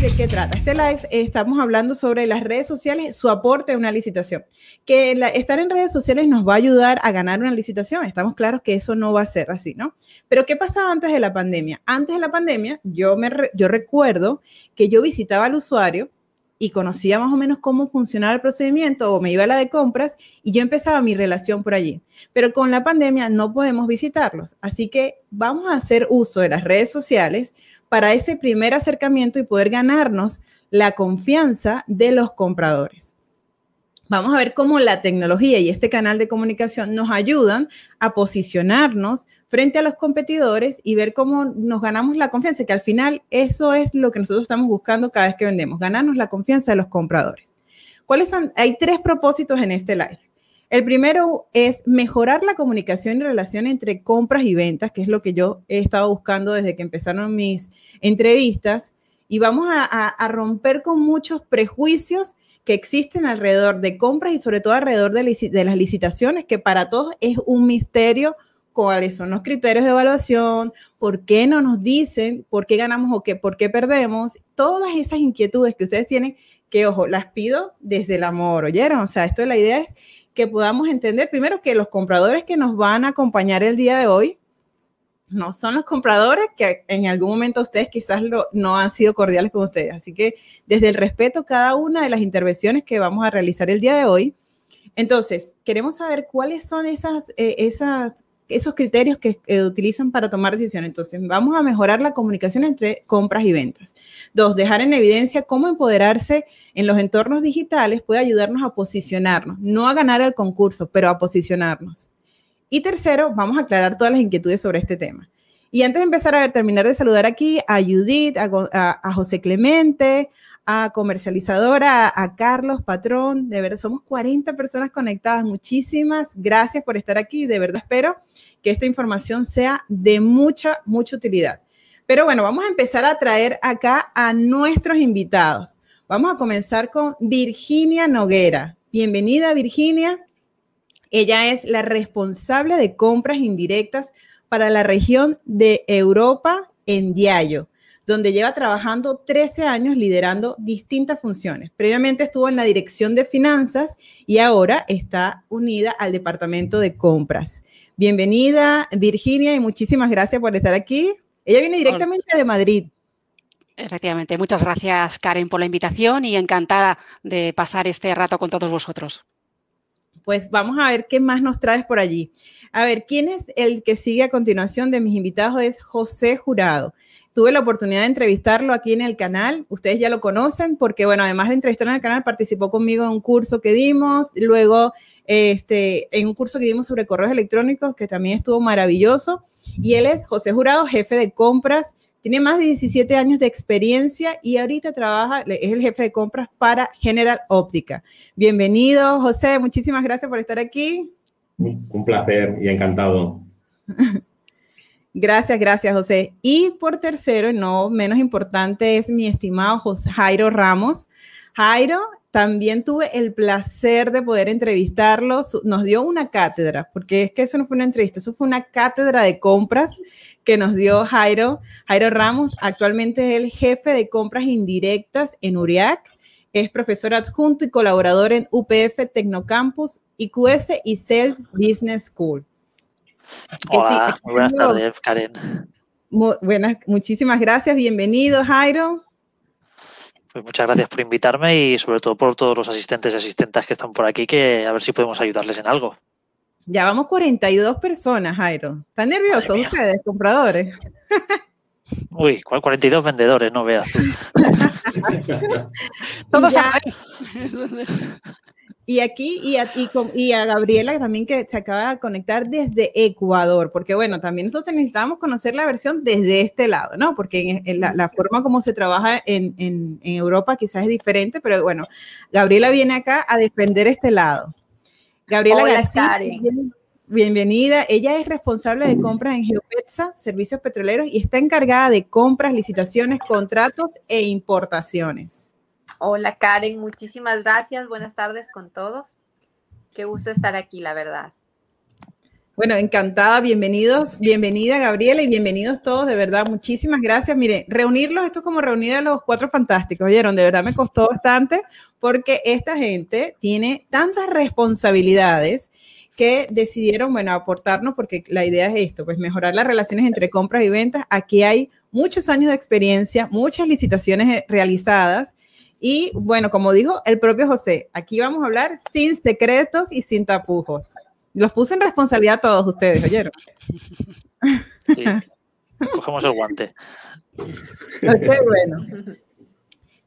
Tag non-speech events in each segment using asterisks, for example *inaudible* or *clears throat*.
de qué trata. Este live estamos hablando sobre las redes sociales, su aporte a una licitación. Que estar en redes sociales nos va a ayudar a ganar una licitación. Estamos claros que eso no va a ser así, ¿no? Pero ¿qué pasaba antes de la pandemia? Antes de la pandemia, yo, me, yo recuerdo que yo visitaba al usuario y conocía más o menos cómo funcionaba el procedimiento o me iba a la de compras y yo empezaba mi relación por allí. Pero con la pandemia no podemos visitarlos. Así que vamos a hacer uso de las redes sociales para ese primer acercamiento y poder ganarnos la confianza de los compradores. Vamos a ver cómo la tecnología y este canal de comunicación nos ayudan a posicionarnos frente a los competidores y ver cómo nos ganamos la confianza, que al final eso es lo que nosotros estamos buscando cada vez que vendemos, ganarnos la confianza de los compradores. ¿Cuáles son? Hay tres propósitos en este live. El primero es mejorar la comunicación y relación entre compras y ventas, que es lo que yo he estado buscando desde que empezaron mis entrevistas. Y vamos a, romper con muchos prejuicios que existen alrededor de compras y sobre todo alrededor de, de las licitaciones, que para todos es un misterio cuáles son los criterios de evaluación, por qué no nos dicen, por qué ganamos o qué, por qué perdemos, todas esas inquietudes que ustedes tienen, que ojo, las pido desde el amor, ¿oyeron? O sea, esto la idea es que podamos entender primero que los compradores que nos van a acompañar el día de hoy no son los compradores que en algún momento ustedes quizás no han sido cordiales con ustedes. Así que desde el respeto, cada una de las intervenciones que vamos a realizar el día de hoy, entonces, queremos saber cuáles son esas, eh, esas esos criterios que utilizan para tomar decisiones. Entonces, vamos a mejorar la comunicación entre compras y ventas. Dos, dejar en evidencia cómo empoderarse en los entornos digitales puede ayudarnos a posicionarnos, no a ganar el concurso, pero a posicionarnos. Y tercero, vamos a aclarar todas las inquietudes sobre este tema. Y antes de empezar a ver, terminar de saludar aquí a Judith, a José Clemente, a comercializadora, a Carlos Patrón. De verdad, somos 40 personas conectadas. Muchísimas gracias por estar aquí. De verdad, espero que esta información sea de mucha, mucha utilidad. Pero bueno, vamos a empezar a traer acá a nuestros invitados. Vamos a comenzar con Virginia Noguera. Bienvenida, Virginia. Ella es la responsable de compras indirectas para la región de Europa en Diallo donde lleva trabajando 13 años liderando distintas funciones. Previamente estuvo en la dirección de finanzas y ahora está unida al departamento de compras. Bienvenida, Virginia, y muchísimas gracias por estar aquí. Ella viene directamente de Madrid. Efectivamente, muchas gracias Karen por la invitación y encantada de pasar este rato con todos vosotros. Pues vamos a ver qué más nos traes por allí. A ver, ¿quién es el que sigue a continuación de mis invitados? Es José Jurado. Tuve la oportunidad de entrevistarlo aquí en el canal. Ustedes ya lo conocen porque, bueno, además de entrevistarlo en el canal, participó conmigo en un curso que dimos. Luego, este, en un curso que dimos sobre correos electrónicos, que también estuvo maravilloso. Y él es José Jurado, jefe de compras. Tiene más de 17 años de experiencia y ahorita trabaja, es el jefe de compras para General Óptica. Bienvenido, José. Muchísimas gracias por estar aquí. Un placer y encantado. *laughs* Gracias, gracias, José. Y por tercero, no menos importante, es mi estimado Jairo Ramos. Jairo, también tuve el placer de poder entrevistarlo. Nos dio una cátedra, porque es que eso no fue una entrevista, eso fue una cátedra de compras que nos dio Jairo. Jairo Ramos actualmente es el jefe de compras indirectas en URIAC. Es profesor adjunto y colaborador en UPF Tecnocampus, IQS y Sales Business School. Hola, muy buenas tardes, Karen. buenas, muchísimas gracias, bienvenido, Jairo. Pues muchas gracias por invitarme y sobre todo por todos los asistentes y asistentes que están por aquí, que a ver si podemos ayudarles en algo. Ya vamos 42 personas, Jairo. ¿Están nerviosos ustedes, compradores? Uy, 42 vendedores, no veas tú. *laughs* *laughs* Todos sabéis. *laughs* Y aquí, y a, y, a, Gabriela también que se acaba de conectar desde Ecuador, porque bueno, también nosotros necesitamos conocer la versión desde este lado, ¿no? Porque en, la, forma como se trabaja en, en, Europa quizás es diferente, pero bueno, Gabriela viene acá a defender este lado. Gabriela García, bienvenida. Ella es responsable de compras en Geopetsa, servicios petroleros, y está encargada de compras, licitaciones, contratos e importaciones. Hola Karen, muchísimas gracias. Buenas tardes con todos. Qué gusto estar aquí, la verdad. Bueno, encantada, bienvenidos, bienvenida Gabriela y bienvenidos todos, de verdad, muchísimas gracias. Mire, reunirlos, esto es como reunir a los cuatro fantásticos, oyeron, de verdad me costó bastante porque esta gente tiene tantas responsabilidades que decidieron, bueno, aportarnos porque la idea es esto, pues mejorar las relaciones entre compras y ventas. Aquí hay muchos años de experiencia, muchas licitaciones realizadas y bueno, como dijo el propio José, aquí vamos a hablar sin secretos y sin tapujos. Los puse en responsabilidad a todos ustedes, ¿oyeron? Sí. Cogemos el guante. Ok, bueno.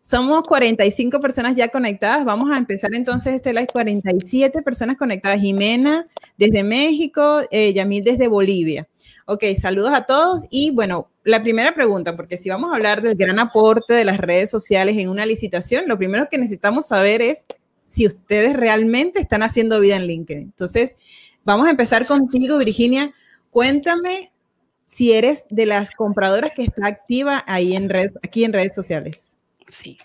Somos 45 personas ya conectadas. Vamos a empezar entonces este live. 47 personas conectadas. Jimena desde México, eh, Yamil desde Bolivia. Ok, saludos a todos. Y bueno, la primera pregunta, porque si vamos a hablar del gran aporte de las redes sociales en una licitación, lo primero que necesitamos saber es si ustedes realmente están haciendo vida en LinkedIn. Entonces, vamos a empezar contigo, Virginia. Cuéntame si eres de las compradoras que está activa ahí en redes, aquí en redes sociales. Sí.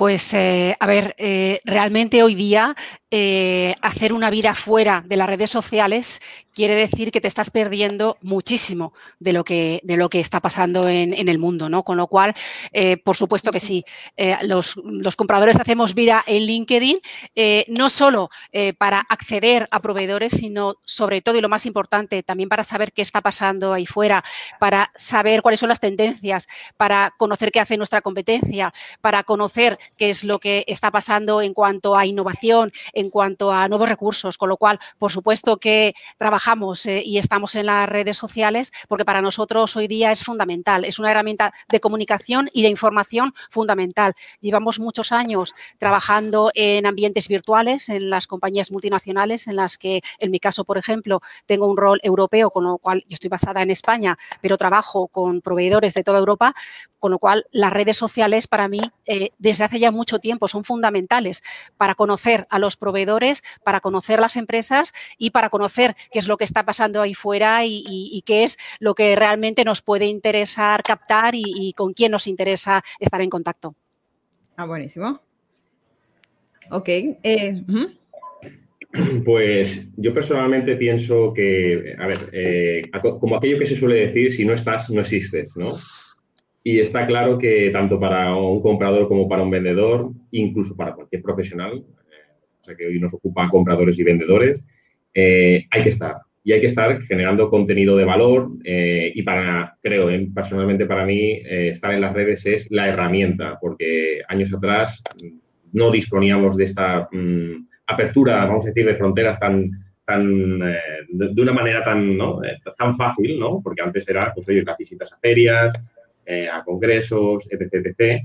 Pues, eh, a ver, eh, realmente hoy día eh, hacer una vida fuera de las redes sociales quiere decir que te estás perdiendo muchísimo de lo que, de lo que está pasando en, el mundo, ¿no? Con lo cual, por supuesto que sí, eh, los, compradores hacemos vida en LinkedIn, no solo para acceder a proveedores, sino sobre todo y lo más importante, también para saber qué está pasando ahí fuera, para saber cuáles son las tendencias, para conocer qué hace nuestra competencia, para conocer qué es lo que está pasando en cuanto a innovación, en cuanto a nuevos recursos, con lo cual, por supuesto que trabajamos eh, y estamos en las redes sociales porque para nosotros hoy día es fundamental, es una herramienta de comunicación y de información fundamental. Llevamos muchos años trabajando en ambientes virtuales, en las compañías multinacionales, en las que, en mi caso, por ejemplo, tengo un rol europeo, con lo cual yo estoy basada en España, pero trabajo con proveedores de toda Europa, con lo cual las redes sociales para mí eh, desde hace ya mucho tiempo son fundamentales para conocer a los proveedores, para conocer las empresas y para conocer qué es lo que está pasando ahí fuera y, qué es lo que realmente nos puede interesar captar y, con quién nos interesa estar en contacto. Ah, buenísimo. Ok. Eh, pues yo personalmente pienso que, a ver, eh, como aquello que se suele decir, si no estás, no existes, ¿no? Y está claro que tanto para un comprador como para un vendedor, incluso para cualquier profesional, eh, o sea que hoy nos ocupan compradores y vendedores, eh, hay que estar. Y hay que estar generando contenido de valor eh, y para, creo, personalmente para mí, estar en las redes es la herramienta, porque años atrás no disponíamos de esta mm, apertura, vamos a decir, de fronteras tan, tan de, una manera tan, ¿no? tan fácil, ¿no? Porque antes era, pues oye, las visitas a ferias, eh, a congresos, etc, etc.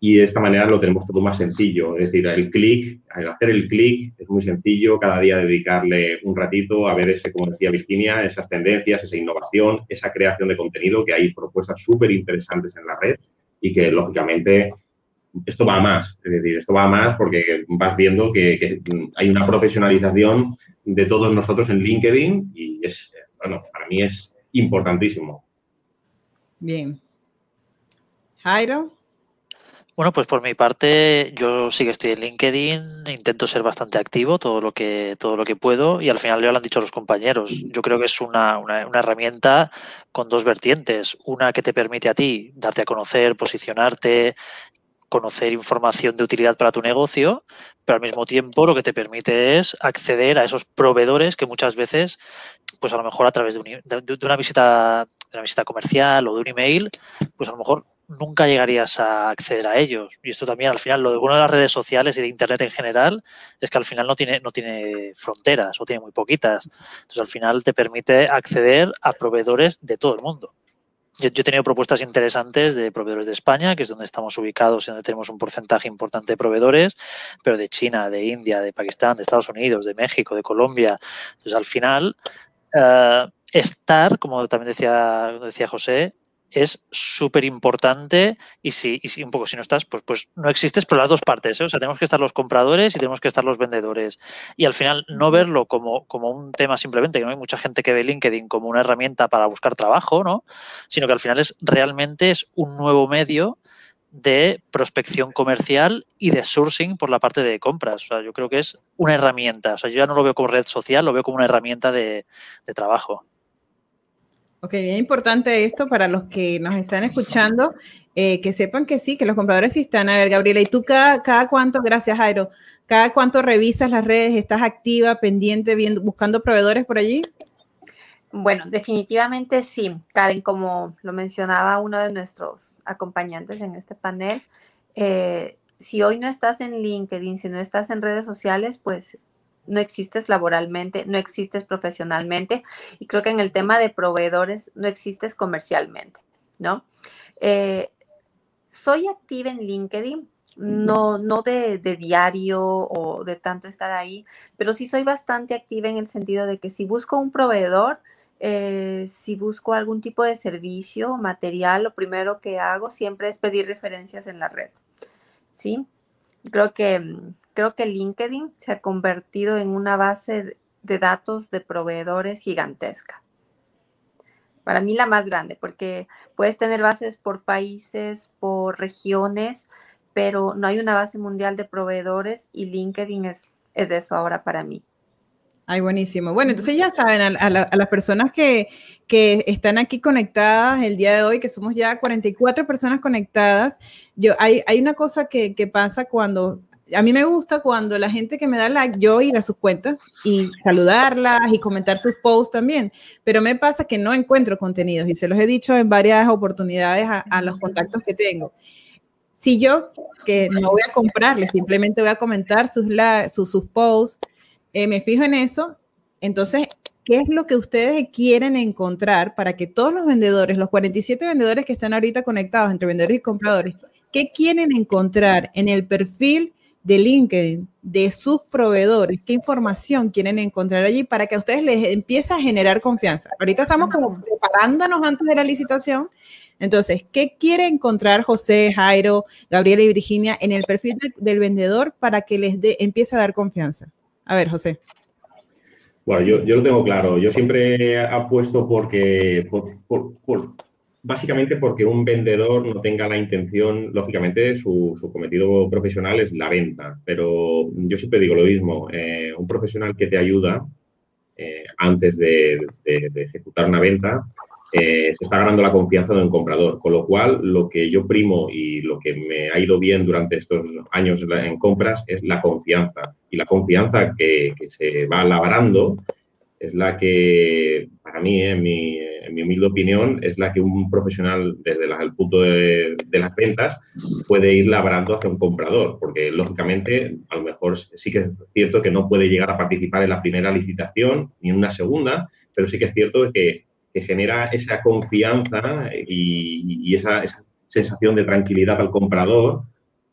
Y de esta manera lo tenemos todo más sencillo. Es decir, el clic, al hacer el clic es muy sencillo, cada día dedicarle un ratito a ver ese, como decía Virginia, esas tendencias, esa innovación, esa creación de contenido, que hay propuestas súper interesantes en la red y que, lógicamente, esto va a más. Es decir, esto va a más porque vas viendo que, hay una profesionalización de todos nosotros en LinkedIn y es, bueno, para mí es importantísimo. Bien, Jairo. Bueno, pues por mi parte, yo sí que estoy en LinkedIn, intento ser bastante activo todo lo que, todo lo que puedo y al final ya lo han dicho los compañeros. Yo creo que es una, una, herramienta con dos vertientes. Una que te permite a ti darte a conocer, posicionarte, conocer información de utilidad para tu negocio, pero al mismo tiempo lo que te permite es acceder a esos proveedores que muchas veces, pues a lo mejor a través de, una visita, de una visita comercial o de un email, pues a lo mejor nunca llegarías a acceder a ellos. Y esto también, al final, lo de bueno de las redes sociales y de Internet en general es que al final no tiene, no tiene fronteras o tiene muy poquitas. Entonces, al final te permite acceder a proveedores de todo el mundo. yo, he tenido propuestas interesantes de proveedores de España, que es donde estamos ubicados y donde tenemos un porcentaje importante de proveedores, pero de China, de India, de Pakistán, de Estados Unidos, de México, de Colombia. Entonces, al final, eh, estar, como también decía, decía José, es súper importante y si, y un poco si no estás, pues, pues no existes por las dos partes. ¿eh? O sea, tenemos que estar los compradores y tenemos que estar los vendedores. Y al final no verlo como, como un tema simplemente, que no hay mucha gente que ve LinkedIn como una herramienta para buscar trabajo, ¿no? Sino que al final es realmente es un nuevo medio de prospección comercial y de sourcing por la parte de compras. O sea, yo creo que es una herramienta. O sea, yo ya no lo veo como red social, lo veo como una herramienta de, de trabajo. Ok, bien importante esto para los que nos están escuchando, eh, que sepan que sí, que los compradores sí están. A ver, Gabriela, ¿y tú cada, cada cuánto, gracias Jairo, cada cuánto revisas las redes? ¿Estás activa, pendiente, viendo, buscando proveedores por allí? Bueno, definitivamente sí, Karen, como lo mencionaba uno de nuestros acompañantes en este panel, eh, si hoy no estás en LinkedIn, si no estás en redes sociales, pues no existes laboralmente, no existes profesionalmente y creo que en el tema de proveedores no existes comercialmente, ¿no? Eh, soy activa en LinkedIn, no, no de, diario o de tanto estar ahí, pero sí soy bastante activa en el sentido de que si busco un proveedor, eh, si busco algún tipo de servicio, material, lo primero que hago siempre es pedir referencias en la red, ¿sí? Creo que, mm, creo que LinkedIn se ha convertido en una base de datos de proveedores gigantesca. Para mí la más grande, porque puedes tener bases por países, por regiones, pero no hay una base mundial de proveedores y LinkedIn es, es eso ahora para mí. Ay, buenísimo. Bueno, entonces ya saben, a, las personas que, que, están aquí conectadas el día de hoy, que somos ya 44 personas conectadas, yo, hay, hay una cosa que, que, pasa cuando, a mí me gusta cuando la gente que me da like, yo ir a sus cuentas y saludarlas y comentar sus posts también, pero me pasa que no encuentro contenidos y se los he dicho en varias oportunidades a, a los contactos que tengo. Si yo que no voy a comprarles, simplemente voy a comentar sus, sus, sus posts, eh, me fijo en eso. Entonces, ¿qué es lo que ustedes quieren encontrar para que todos los vendedores, los 47 vendedores que están ahorita conectados entre vendedores y compradores, qué quieren encontrar en el perfil de LinkedIn de sus proveedores? ¿Qué información quieren encontrar allí para que a ustedes les empiece a generar confianza? Ahorita estamos como preparándonos antes de la licitación. Entonces, ¿qué quiere encontrar José, Jairo, Gabriela y Virginia en el perfil del, vendedor para que les empiece a dar confianza? A ver, José. Bueno, yo, yo lo tengo claro. Yo siempre apuesto porque, básicamente porque un vendedor no tenga la intención, lógicamente su, cometido profesional es la venta, pero yo siempre digo lo mismo, eh, un profesional que te ayuda eh, antes de, ejecutar una venta eh, se está ganando la confianza de un comprador. Con lo cual, lo que yo primo y lo que me ha ido bien durante estos años en compras es la confianza. Y la confianza que, se va labrando es la que, para mí, en mi, humilde opinión, es la que un profesional desde el punto de, de, las ventas puede ir labrando hacia un comprador, porque lógicamente a lo mejor sí que es cierto que no puede llegar a participar en la primera licitación ni en una segunda, pero sí que es cierto que que genera esa confianza y, esa, sensación de tranquilidad al comprador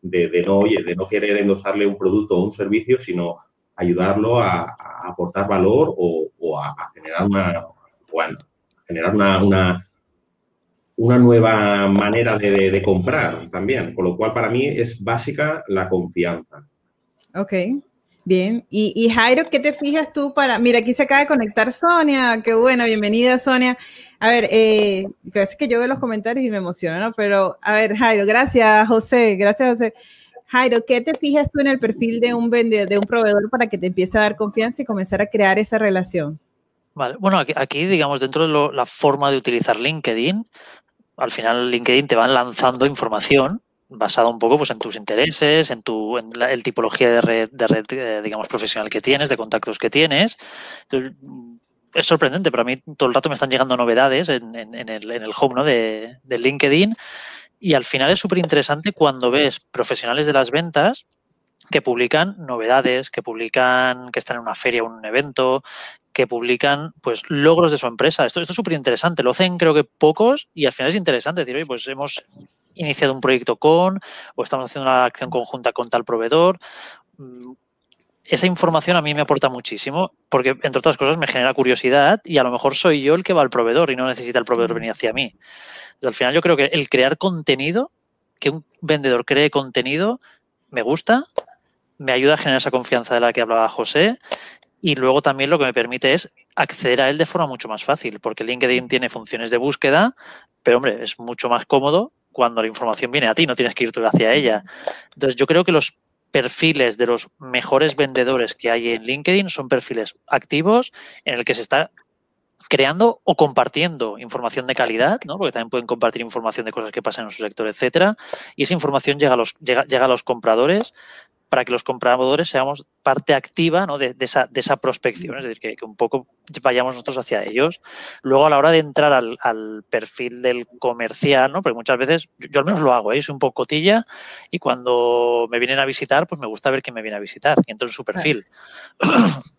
de, no, de no querer endosarle un producto o un servicio, sino ayudarlo a, aportar valor o, a, generar una, bueno, generar una, una, nueva manera de, de, comprar también. Con lo cual, para mí es básica la confianza. Ok, Bien, y, Jairo, ¿qué te fijas tú para...? Mira, aquí se acaba de conectar Sonia, qué buena, bienvenida Sonia. A ver, eh, es que yo veo los comentarios y me emociona, ¿no? Pero, a ver, Jairo, gracias José, gracias José. Jairo, ¿qué te fijas tú en el perfil de un vendedor, de un proveedor para que te empiece a dar confianza y comenzar a crear esa relación? Vale, bueno, aquí, digamos, dentro de la forma de utilizar LinkedIn, al final LinkedIn te van lanzando información basado un poco pues, en tus intereses, en tu en la el tipología de red, de red eh, digamos, profesional que tienes, de contactos que tienes. Entonces, es sorprendente, pero a mí todo el rato me están llegando novedades en, en, el, en el, home ¿no? de, de, LinkedIn y al final es súper interesante cuando ves profesionales de las ventas que publican novedades, que publican que están en una feria o un evento, que publican pues logros de su empresa. Esto, esto es súper interesante. Lo hacen creo que pocos y al final es interesante decir, oye, pues hemos iniciado un proyecto con o estamos haciendo una acción conjunta con tal proveedor. Mm, esa información a mí me aporta muchísimo porque, entre otras cosas, me genera curiosidad y a lo mejor soy yo el que va al proveedor y no necesita el proveedor venir hacia mí. al final yo creo que el crear contenido, que un vendedor cree contenido, me gusta, me ayuda a generar esa confianza de la que hablaba José y luego también lo que me permite es acceder a él de forma mucho más fácil, porque LinkedIn tiene funciones de búsqueda, pero hombre, es mucho más cómodo cuando la información viene a ti, no tienes que ir tú hacia ella. Entonces yo creo que los perfiles de los mejores vendedores que hay en LinkedIn son perfiles activos en el que se está creando o compartiendo información de calidad, ¿no? porque también pueden compartir información de cosas que pasan en su sector, etcétera, y esa información llega a los, llega, llega a los compradores para que los compradores seamos parte activa de, esa, de, esa, prospección, es decir, que, un poco vayamos nosotros hacia ellos. Luego, a la hora de entrar al, perfil del comercial, ¿no? porque muchas veces, yo, al menos lo hago, ¿eh? soy un poco cotilla y cuando me vienen a visitar, pues me gusta ver quién me viene a visitar y entro en su perfil. *clears throat*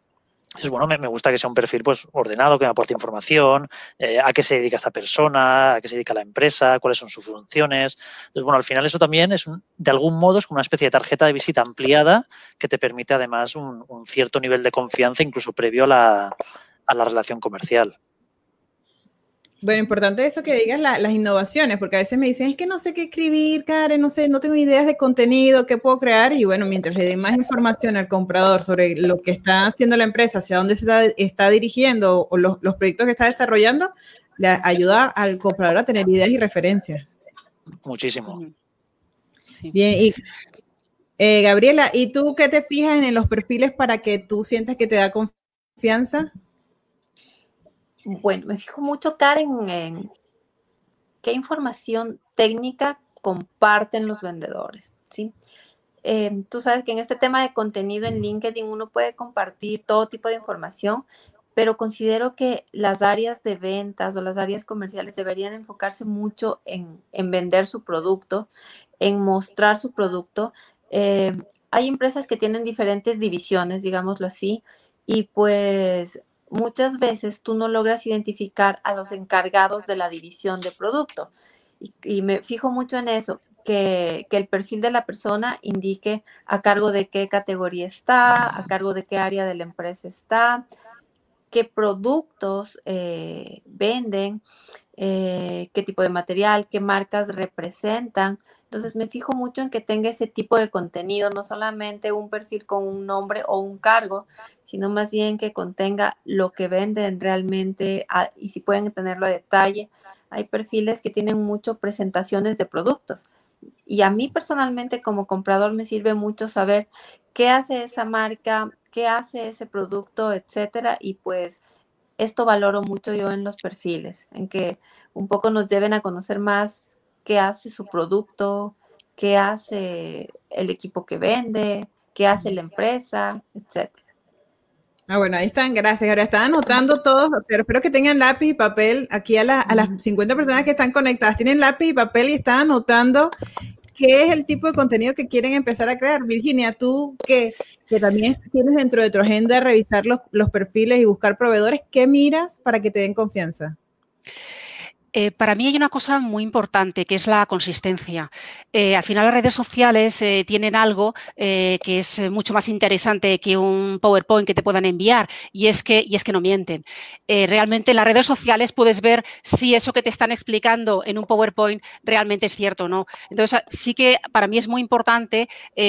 bueno, me, gusta que sea un perfil pues ordenado, que me aporte información, eh, a qué se dedica esta persona, a qué se dedica la empresa, cuáles son sus funciones. Entonces, bueno, al final eso también es, de algún modo, es como una especie de tarjeta de visita ampliada que te permite además un, cierto nivel de confianza incluso previo a la, a la relación comercial. Bueno, importante eso que digas las innovaciones, porque a veces me dicen, es que no sé qué escribir, Karen, no sé, no tengo ideas de contenido, qué puedo crear. Y bueno, mientras le den más información al comprador sobre lo que está haciendo la empresa, hacia dónde se está, dirigiendo o los, proyectos que está desarrollando, le ayuda al comprador a tener ideas y referencias. Muchísimo. Bien, y eh, Gabriela, ¿y tú qué te fijas en los perfiles para que tú sientas que te da confianza? Bueno, me fijo mucho, Karen, en qué información técnica comparten los vendedores, ¿sí? Em, tú sabes que en este tema de contenido en LinkedIn uno puede compartir todo tipo de información, pero considero que las áreas de ventas o las áreas comerciales deberían enfocarse mucho en, vender su producto, en mostrar su producto. Em, hay empresas que tienen diferentes divisiones, digámoslo así, y pues muchas veces tú no logras identificar a los encargados de la división de producto. Y, me fijo mucho en eso, que, el perfil de la persona indique a cargo de qué categoría está, a cargo de qué área de la empresa está, qué productos eh, venden, eh, qué tipo de material, qué marcas representan. Entonces me fijo mucho en que tenga ese tipo de contenido, no solamente un perfil con un nombre o un cargo, sino más bien que contenga lo que venden realmente ah, y si pueden tenerlo a detalle. Hay perfiles que tienen mucho presentaciones de productos. Y a mí personalmente como comprador me sirve mucho saber qué hace esa marca, qué hace ese producto, etcétera. Y pues esto valoro mucho yo en los perfiles, en que un poco nos lleven a conocer más qué hace su producto, qué hace el equipo que vende, qué hace la empresa, etcétera. Ah, bueno, ahí están, gracias. Ahora están anotando todos, pero espero que tengan lápiz y papel. Aquí a, a las 50 personas que están conectadas tienen lápiz y papel y están anotando qué es el tipo de contenido que quieren empezar a crear. Virginia, tú que, que también tienes dentro de tu agenda revisar los, los perfiles y buscar proveedores, ¿qué miras para que te den confianza? Eh, para mí hay una cosa muy importante que es la consistencia. Eh, al final las redes sociales eh, tienen algo que es mucho más interesante que un PowerPoint que te puedan enviar y es que, y es que no mienten. realmente en las redes sociales puedes ver si eso que te están explicando en un PowerPoint realmente es cierto o no. Entonces sí que para mí es muy importante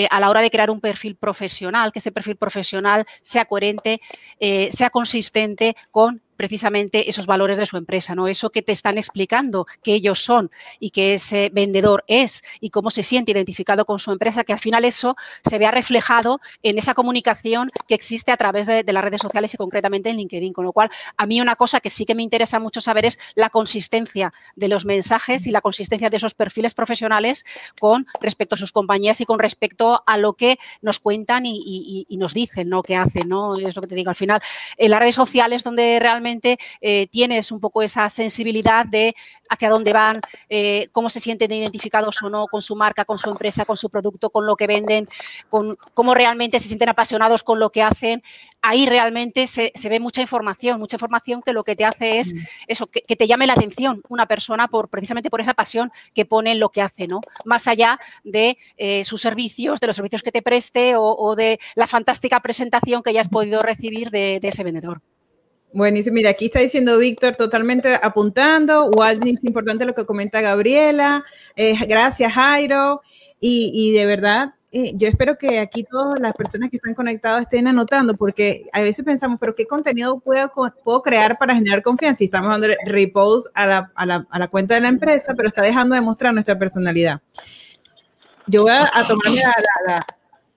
a la hora de crear un perfil profesional, que ese perfil profesional sea coherente, sea consistente con precisamente esos valores de su empresa, ¿no? Eso que te están explicando que ellos son y que ese vendedor es y cómo se siente identificado con su empresa, que al final eso se vea reflejado en esa comunicación que existe a través de, las redes sociales y concretamente en LinkedIn. Con lo cual, a mí una cosa que sí que me interesa mucho saber es la consistencia de los mensajes y la consistencia de esos perfiles profesionales con respecto a sus compañías y con respecto a lo que nos cuentan y, nos dicen, ¿no? Que hacen, ¿no? Es lo que te digo al final. En las redes sociales donde realmente realmente eh, tienes un poco esa sensibilidad de hacia dónde van, eh, cómo se sienten identificados o no con su marca, con su empresa, con su producto, con lo que venden, con cómo realmente se sienten apasionados con lo que hacen, ahí realmente se, ve mucha información, mucha información que lo que te hace es mm. eso, que, te llame la atención una persona por precisamente por esa pasión que pone en lo que hace, ¿no? Más allá de eh, sus servicios, de los servicios que te preste o, de la fantástica presentación que ya has podido recibir de, ese vendedor. Buenísimo. Mira, aquí está diciendo Víctor, totalmente apuntando. Walt, es importante lo que comenta Gabriela. Eh, gracias, Jairo. y, de verdad, eh, yo espero que aquí todas las personas que están conectadas estén anotando, porque a veces pensamos, pero ¿qué contenido puedo, puedo crear para generar confianza? Y estamos dando repose a la, a, la, a la, cuenta de la empresa, pero está dejando de mostrar nuestra personalidad. Yo voy a, tomarme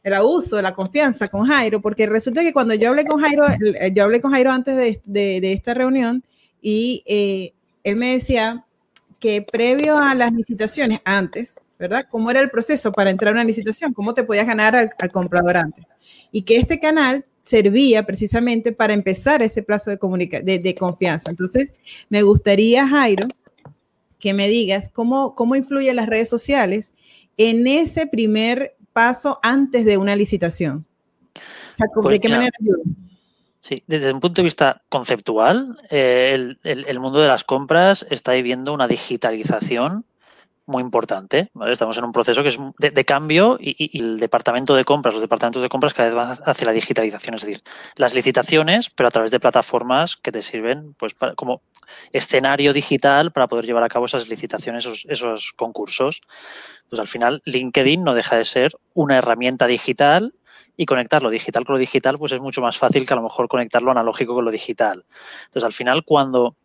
el abuso la confianza con Jairo, porque resulta que cuando yo hablé con Jairo, yo hablé con Jairo antes de esta reunión y eh, él me decía que previo a las licitaciones, antes, ¿verdad? ¿Cómo era el proceso para entrar a una licitación? ¿Cómo te podías ganar al, comprador antes? Y que este canal servía precisamente para empezar ese plazo de, de, confianza. Entonces, me gustaría, Jairo, que me digas cómo, cómo influyen las redes sociales en ese primer paso antes de una licitación. ¿de pues qué manera Sí, desde un punto de vista conceptual, eh, el, el, mundo de las compras está viviendo una digitalización muy importante. Estamos en un proceso que es de, cambio y, el departamento de compras, los departamentos de compras cada vez van hacia la digitalización, es decir, las licitaciones, pero a través de plataformas que te sirven pues, como escenario digital para poder llevar a cabo esas licitaciones, esos, concursos. Pues al final LinkedIn no deja de ser una herramienta digital y conectar lo digital con lo digital pues es mucho más fácil que a lo mejor conectar lo analógico con lo digital. Entonces al final cuando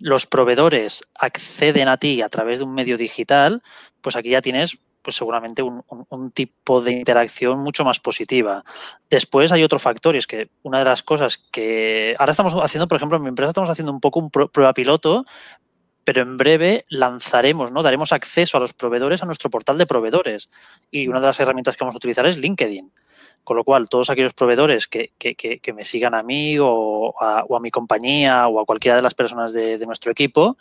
los proveedores acceden a ti a través de un medio digital, pues aquí ya tienes pues seguramente un, tipo de interacción mucho más positiva. Después hay otro factor y es que una de las cosas que ahora estamos haciendo, por ejemplo, en mi empresa estamos haciendo un poco un prueba piloto, pero en breve lanzaremos, ¿no? Daremos acceso a los proveedores a nuestro portal de proveedores. Y una de las herramientas que vamos a utilizar es LinkedIn. Con lo cual, todos aquellos proveedores que, me sigan a mí o a, mi compañía o a cualquiera de las personas de, nuestro equipo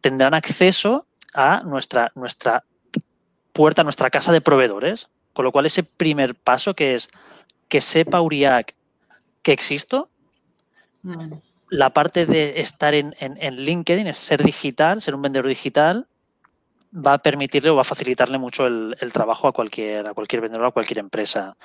tendrán acceso a nuestra, nuestra puerta, a nuestra casa de proveedores. Con lo cual, ese primer paso que es que sepa Uriac que existo, la parte de estar en, en, LinkedIn es ser digital, ser un vendedor digital, va a permitirle o va a facilitarle mucho el, trabajo a cualquier, a cualquier vendedor, a cualquier empresa.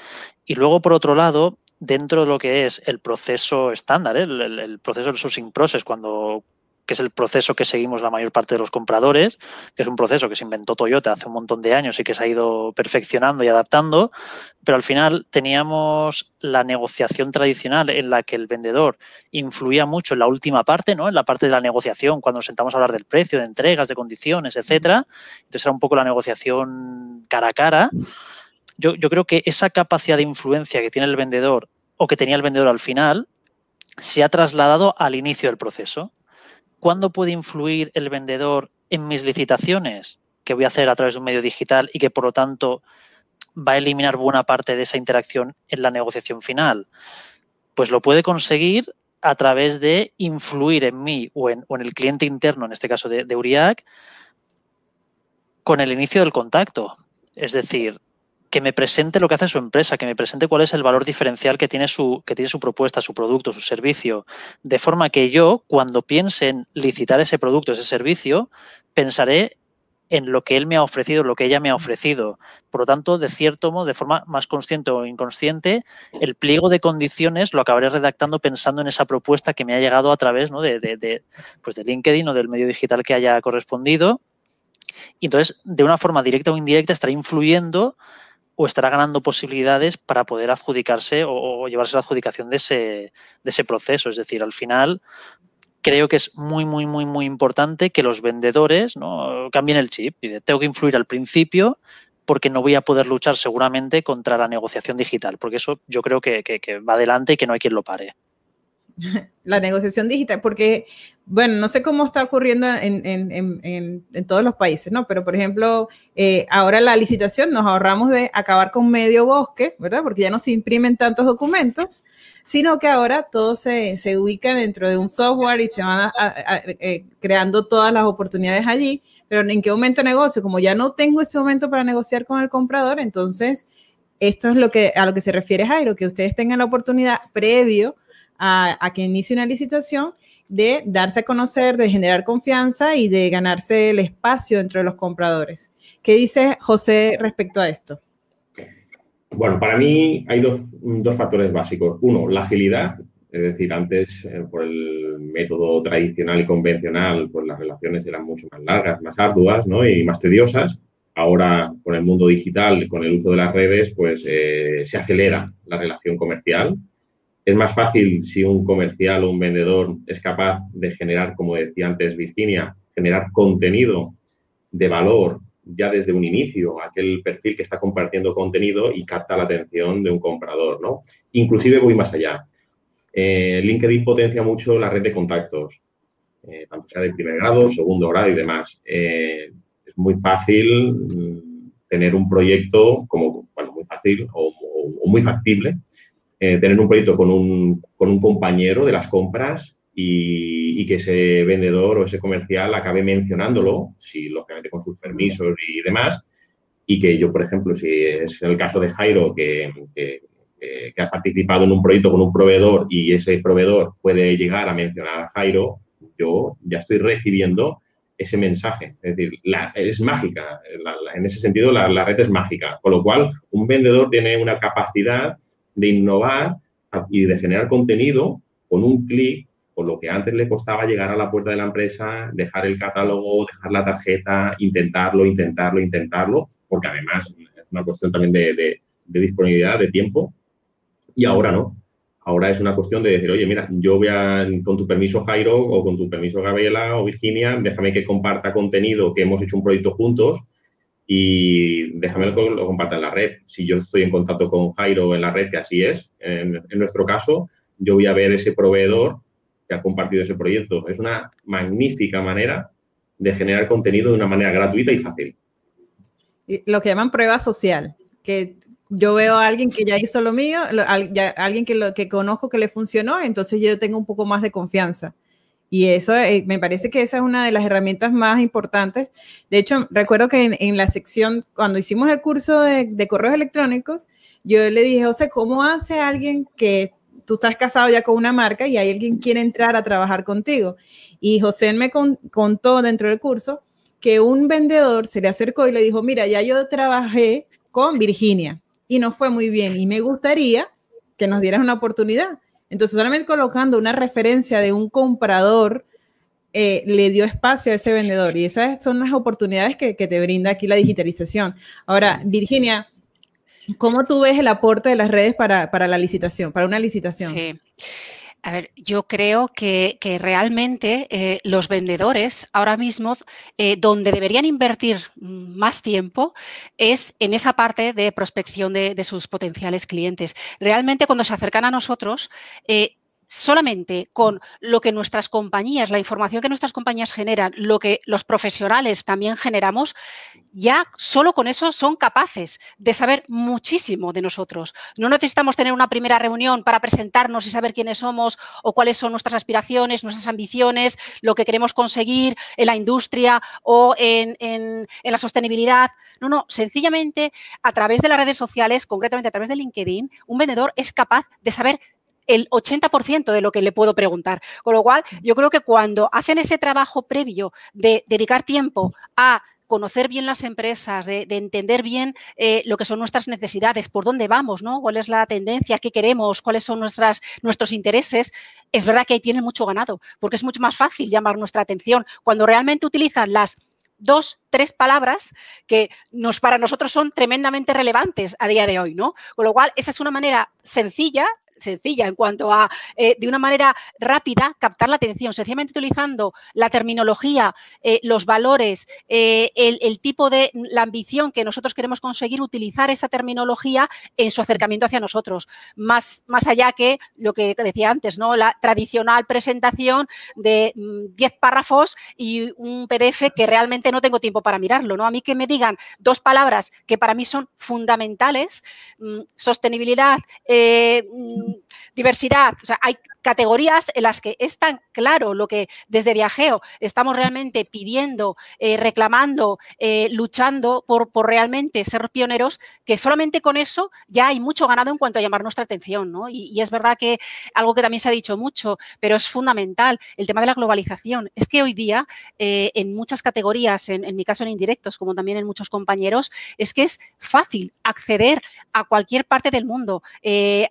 Y luego, por otro lado, dentro de lo que es el proceso estándar, ¿eh? el, el, proceso del sourcing process, cuando, que es el proceso que seguimos la mayor parte de los compradores, que es un proceso que se inventó Toyota hace un montón de años y que se ha ido perfeccionando y adaptando, pero al final teníamos la negociación tradicional en la que el vendedor influía mucho en la última parte, ¿no? En la parte de la negociación, cuando nos sentamos a hablar del precio, de entregas, de condiciones, etcétera. Entonces era un poco la negociación cara a cara. Yo, yo creo que esa capacidad de influencia que tiene el vendedor o que tenía el vendedor al final se ha trasladado al inicio del proceso. ¿Cuándo puede influir el vendedor en mis licitaciones que voy a hacer a través de un medio digital y que por lo tanto va a eliminar buena parte de esa interacción en la negociación final? Pues lo puede conseguir a través de influir en mí o en, el cliente interno, en este caso de, Uriac, con el inicio del contacto. Es decir, que me presente lo que hace su empresa, que me presente cuál es el valor diferencial que tiene su, que tiene su propuesta, su producto, su servicio, de forma que yo, cuando piense en licitar ese producto, ese servicio, pensaré en lo que él me ha ofrecido, lo que ella me ha ofrecido. Por lo tanto, de cierto modo, de forma más consciente o inconsciente, el pliego de condiciones lo acabaré redactando pensando en esa propuesta que me ha llegado a través ¿no? de, de, pues de LinkedIn o del medio digital que haya correspondido. Y entonces, de una forma directa o indirecta, estaré influyendo o estará ganando posibilidades para poder adjudicarse o, llevarse la adjudicación de ese, de ese proceso. Es decir, al final creo que es muy, muy, muy, muy importante que los vendedores ¿no? cambien el chip. Y tengo que influir al principio porque no voy a poder luchar seguramente contra la negociación digital, porque eso yo creo que, va adelante y que no hay quien lo pare. *laughs* la negociación digital, porque, bueno, no sé cómo está ocurriendo en, todos los países, ¿no? Pero, por ejemplo, eh, ahora la licitación nos ahorramos de acabar con medio bosque, ¿verdad? Porque ya no se imprimen tantos documentos, sino que ahora todo se, se ubica dentro de un software y se van eh, creando todas las oportunidades allí. Pero en qué momento negocio, como ya no tengo ese momento para negociar con el comprador, entonces esto es lo que, a lo que se refiere Jairo, que ustedes tengan la oportunidad previo a, que inicie una licitación de darse a conocer, de generar confianza y de ganarse el espacio entre los compradores. ¿Qué dice José respecto a esto? Bueno, para mí hay dos, factores básicos. Uno, la agilidad, es decir, antes eh, por el método tradicional y convencional, pues las relaciones eran mucho más largas, más arduas ¿no? y más tediosas. Ahora, con el mundo digital, con el uso de las redes, pues eh, se acelera la relación comercial. Es más fácil si un comercial o un vendedor es capaz de generar, como decía antes Virginia, generar contenido de valor ya desde un inicio, aquel perfil que está compartiendo contenido y capta la atención de un comprador, ¿no? Inclusive voy más allá. Eh, LinkedIn potencia mucho la red de contactos, eh, tanto sea de primer grado, segundo grado y demás muy fácil mm, tener un proyecto como, bueno, muy fácil o, muy factible, eh, tener un proyecto con un, con un, compañero de las compras y, que ese vendedor o ese comercial acabe mencionándolo, si lógicamente con sus permisos y demás, y que yo, por ejemplo, si es el caso de Jairo, que, que, que ha participado en un proyecto con un proveedor y ese proveedor puede llegar a mencionar a Jairo, yo ya estoy recibiendo ese mensaje. Es decir, es mágica. en ese sentido, la, red es mágica. Con lo cual, un vendedor tiene una capacidad de innovar y de generar contenido con un clic, por lo que antes le costaba llegar a la puerta de la empresa, dejar el catálogo, dejar la tarjeta, intentarlo, intentarlo, intentarlo, porque además es una cuestión también de disponibilidad, de tiempo. Y ahora no. Ahora es una cuestión de decir, oye, mira, yo voy a, con tu permiso Jairo o con tu permiso Gabriela o Virginia, déjame que comparta contenido que hemos hecho un proyecto juntos y déjame lo comparta en la red. Si yo estoy en contacto con Jairo en la red, que así es, en, nuestro caso, yo voy a ver ese proveedor que ha compartido ese proyecto. Es una magnífica manera de generar contenido de una manera gratuita y fácil. Lo que llaman prueba social, que yo veo a alguien que ya hizo lo mío, alguien que, lo, que conozco que le funcionó, entonces yo tengo un poco más de confianza. Y eso eh, me parece que esa es una de las herramientas más importantes. De hecho, recuerdo que en, la sección, cuando hicimos el curso de, correos electrónicos, yo le dije, José, ¿cómo hace alguien que tú estás casado ya con una marca y hay alguien que quiere entrar a trabajar contigo? Y José me contó dentro del curso que un vendedor se le acercó y le dijo, mira, ya yo trabajé con Virginia y no fue muy bien. Y me gustaría que nos dieras una oportunidad. Entonces, solamente colocando una referencia de un comprador, eh, le dio espacio a ese vendedor. Y esas son las oportunidades que, te brinda aquí la digitalización. Ahora, Virginia, ¿cómo tú ves el aporte de las redes para, para la licitación, para una licitación? Sí. A ver, yo creo que, realmente eh, los vendedores ahora mismo, eh, donde deberían invertir más tiempo, es en esa parte de prospección de, sus potenciales clientes. Realmente cuando se acercan a nosotros, eh, solamente con lo que nuestras compañías, la información que nuestras compañías generan, lo que los profesionales también generamos, ya solo con eso son capaces de saber muchísimo de nosotros. No necesitamos tener una primera reunión para presentarnos y saber quiénes somos o cuáles son nuestras aspiraciones, nuestras ambiciones, lo que queremos conseguir en la industria o en, en la sostenibilidad. No, no, sencillamente a través de las redes sociales, concretamente a través de LinkedIn, un vendedor es capaz de saber el 80% de lo que le puedo preguntar. Con lo cual, yo creo que cuando hacen ese trabajo previo de dedicar tiempo a conocer bien las empresas, de, entender bien eh, lo que son nuestras necesidades, por dónde vamos, ¿no? cuál es la tendencia, qué queremos, cuáles son nuestras, nuestros intereses, es verdad que ahí tienen mucho ganado, porque es mucho más fácil llamar nuestra atención. Cuando realmente utilizan las dos, tres palabras que nos, para nosotros son tremendamente relevantes a día de hoy, ¿no? Con lo cual, esa es una manera sencilla, sencilla en cuanto a, eh, de una manera rápida, captar la atención, sencillamente utilizando la terminología, eh, los valores, eh, el, tipo de la ambición que nosotros queremos conseguir, utilizar esa terminología en su acercamiento hacia nosotros, más, más allá que lo que decía antes, ¿no? La tradicional presentación de 10 mm, párrafos y un PDF que realmente no tengo tiempo para mirarlo, ¿no? A mí que me digan dos palabras que para mí son fundamentales, mm, sostenibilidad, mm, diversidad, o sea, hay categorías en las que es tan claro lo que desde Viajeo estamos realmente pidiendo, eh, reclamando, eh, luchando por, por, realmente ser pioneros, que solamente con eso ya hay mucho ganado en cuanto a llamar nuestra atención. ¿no? Y, es verdad que algo que también se ha dicho mucho, pero es fundamental, el tema de la globalización. Es que hoy día, eh, en muchas categorías, en, mi caso en indirectos, como también en muchos compañeros, es que es fácil acceder a cualquier parte del mundo,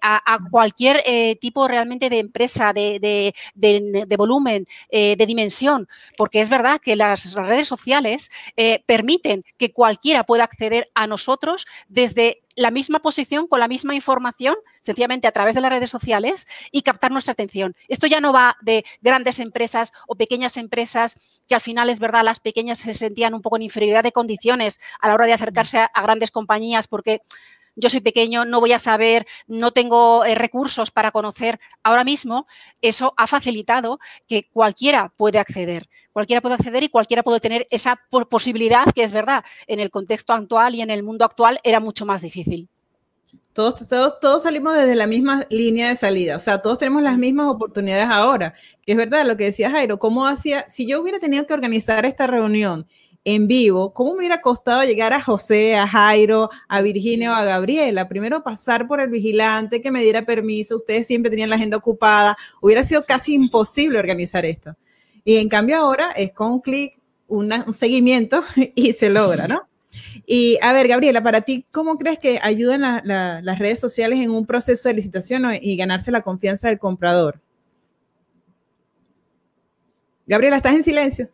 a, a, cualquier tipo realmente de empresa de, volumen, eh, de dimensión, porque es verdad que las redes sociales eh, permiten que cualquiera pueda acceder a nosotros desde la misma posición, con la misma información, sencillamente a través de las redes sociales y captar nuestra atención. Esto ya no va de grandes empresas o pequeñas empresas, que al final es verdad, las pequeñas se sentían un poco en inferioridad de condiciones a la hora de acercarse a grandes compañías porque yo soy pequeño, no voy a saber, no tengo eh, recursos para conocer. Ahora mismo eso ha facilitado que cualquiera puede acceder, cualquiera puede acceder y cualquiera puede tener esa posibilidad que es verdad, en el contexto actual y en el mundo actual era mucho más difícil. Todos, todos, todos, salimos desde la misma línea de salida, o sea, todos tenemos las mismas oportunidades ahora, que es verdad lo que decía Jairo, ¿cómo hacía, si yo hubiera tenido que organizar esta reunión en vivo, ¿cómo me hubiera costado llegar a José, a Jairo, a Virginia o a Gabriela? Primero pasar por el vigilante que me diera permiso, ustedes siempre tenían la agenda ocupada, hubiera sido casi imposible organizar esto. Y en cambio ahora es con un clic, un seguimiento *laughs* y se logra, ¿no? Y a ver, Gabriela, para ti, ¿cómo crees que ayudan las redes sociales en un proceso de licitación y ganarse la confianza del comprador? Gabriela, ¿estás en silencio?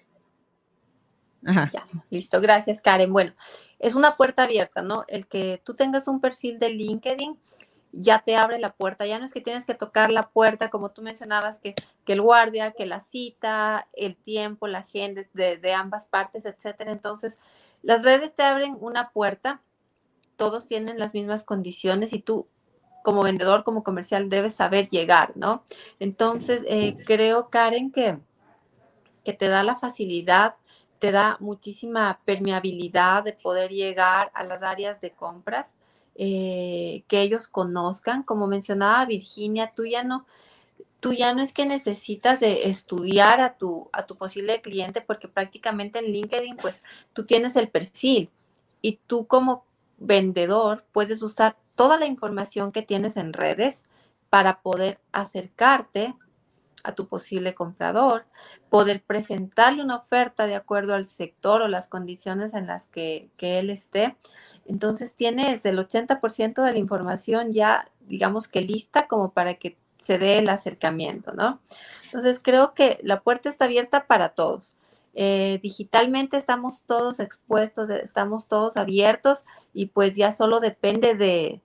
Ya, listo, gracias Karen. Bueno, es una puerta abierta, ¿no? El que tú tengas un perfil de LinkedIn ya te abre la puerta, ya no es que tienes que tocar la puerta, como tú mencionabas, que, que el guardia, que la cita, el tiempo, la agenda de, de ambas partes, etcétera. Entonces, las redes te abren una puerta, todos tienen las mismas condiciones y tú como vendedor, como comercial, debes saber llegar, ¿no? Entonces, eh, creo, Karen, que, que te da la facilidad te da muchísima permeabilidad de poder llegar a las áreas de compras eh, que ellos conozcan. Como mencionaba Virginia, tú ya no, tú ya no es que necesitas de estudiar a tu, a tu posible cliente porque prácticamente en LinkedIn pues tú tienes el perfil y tú como vendedor puedes usar toda la información que tienes en redes para poder acercarte a tu posible comprador, poder presentarle una oferta de acuerdo al sector o las condiciones en las que, él esté. Entonces tienes el 80% de la información ya, digamos que lista como para que se dé el acercamiento, ¿no? Entonces creo que la puerta está abierta para todos. Eh, digitalmente estamos todos expuestos, estamos todos abiertos y pues ya solo depende de,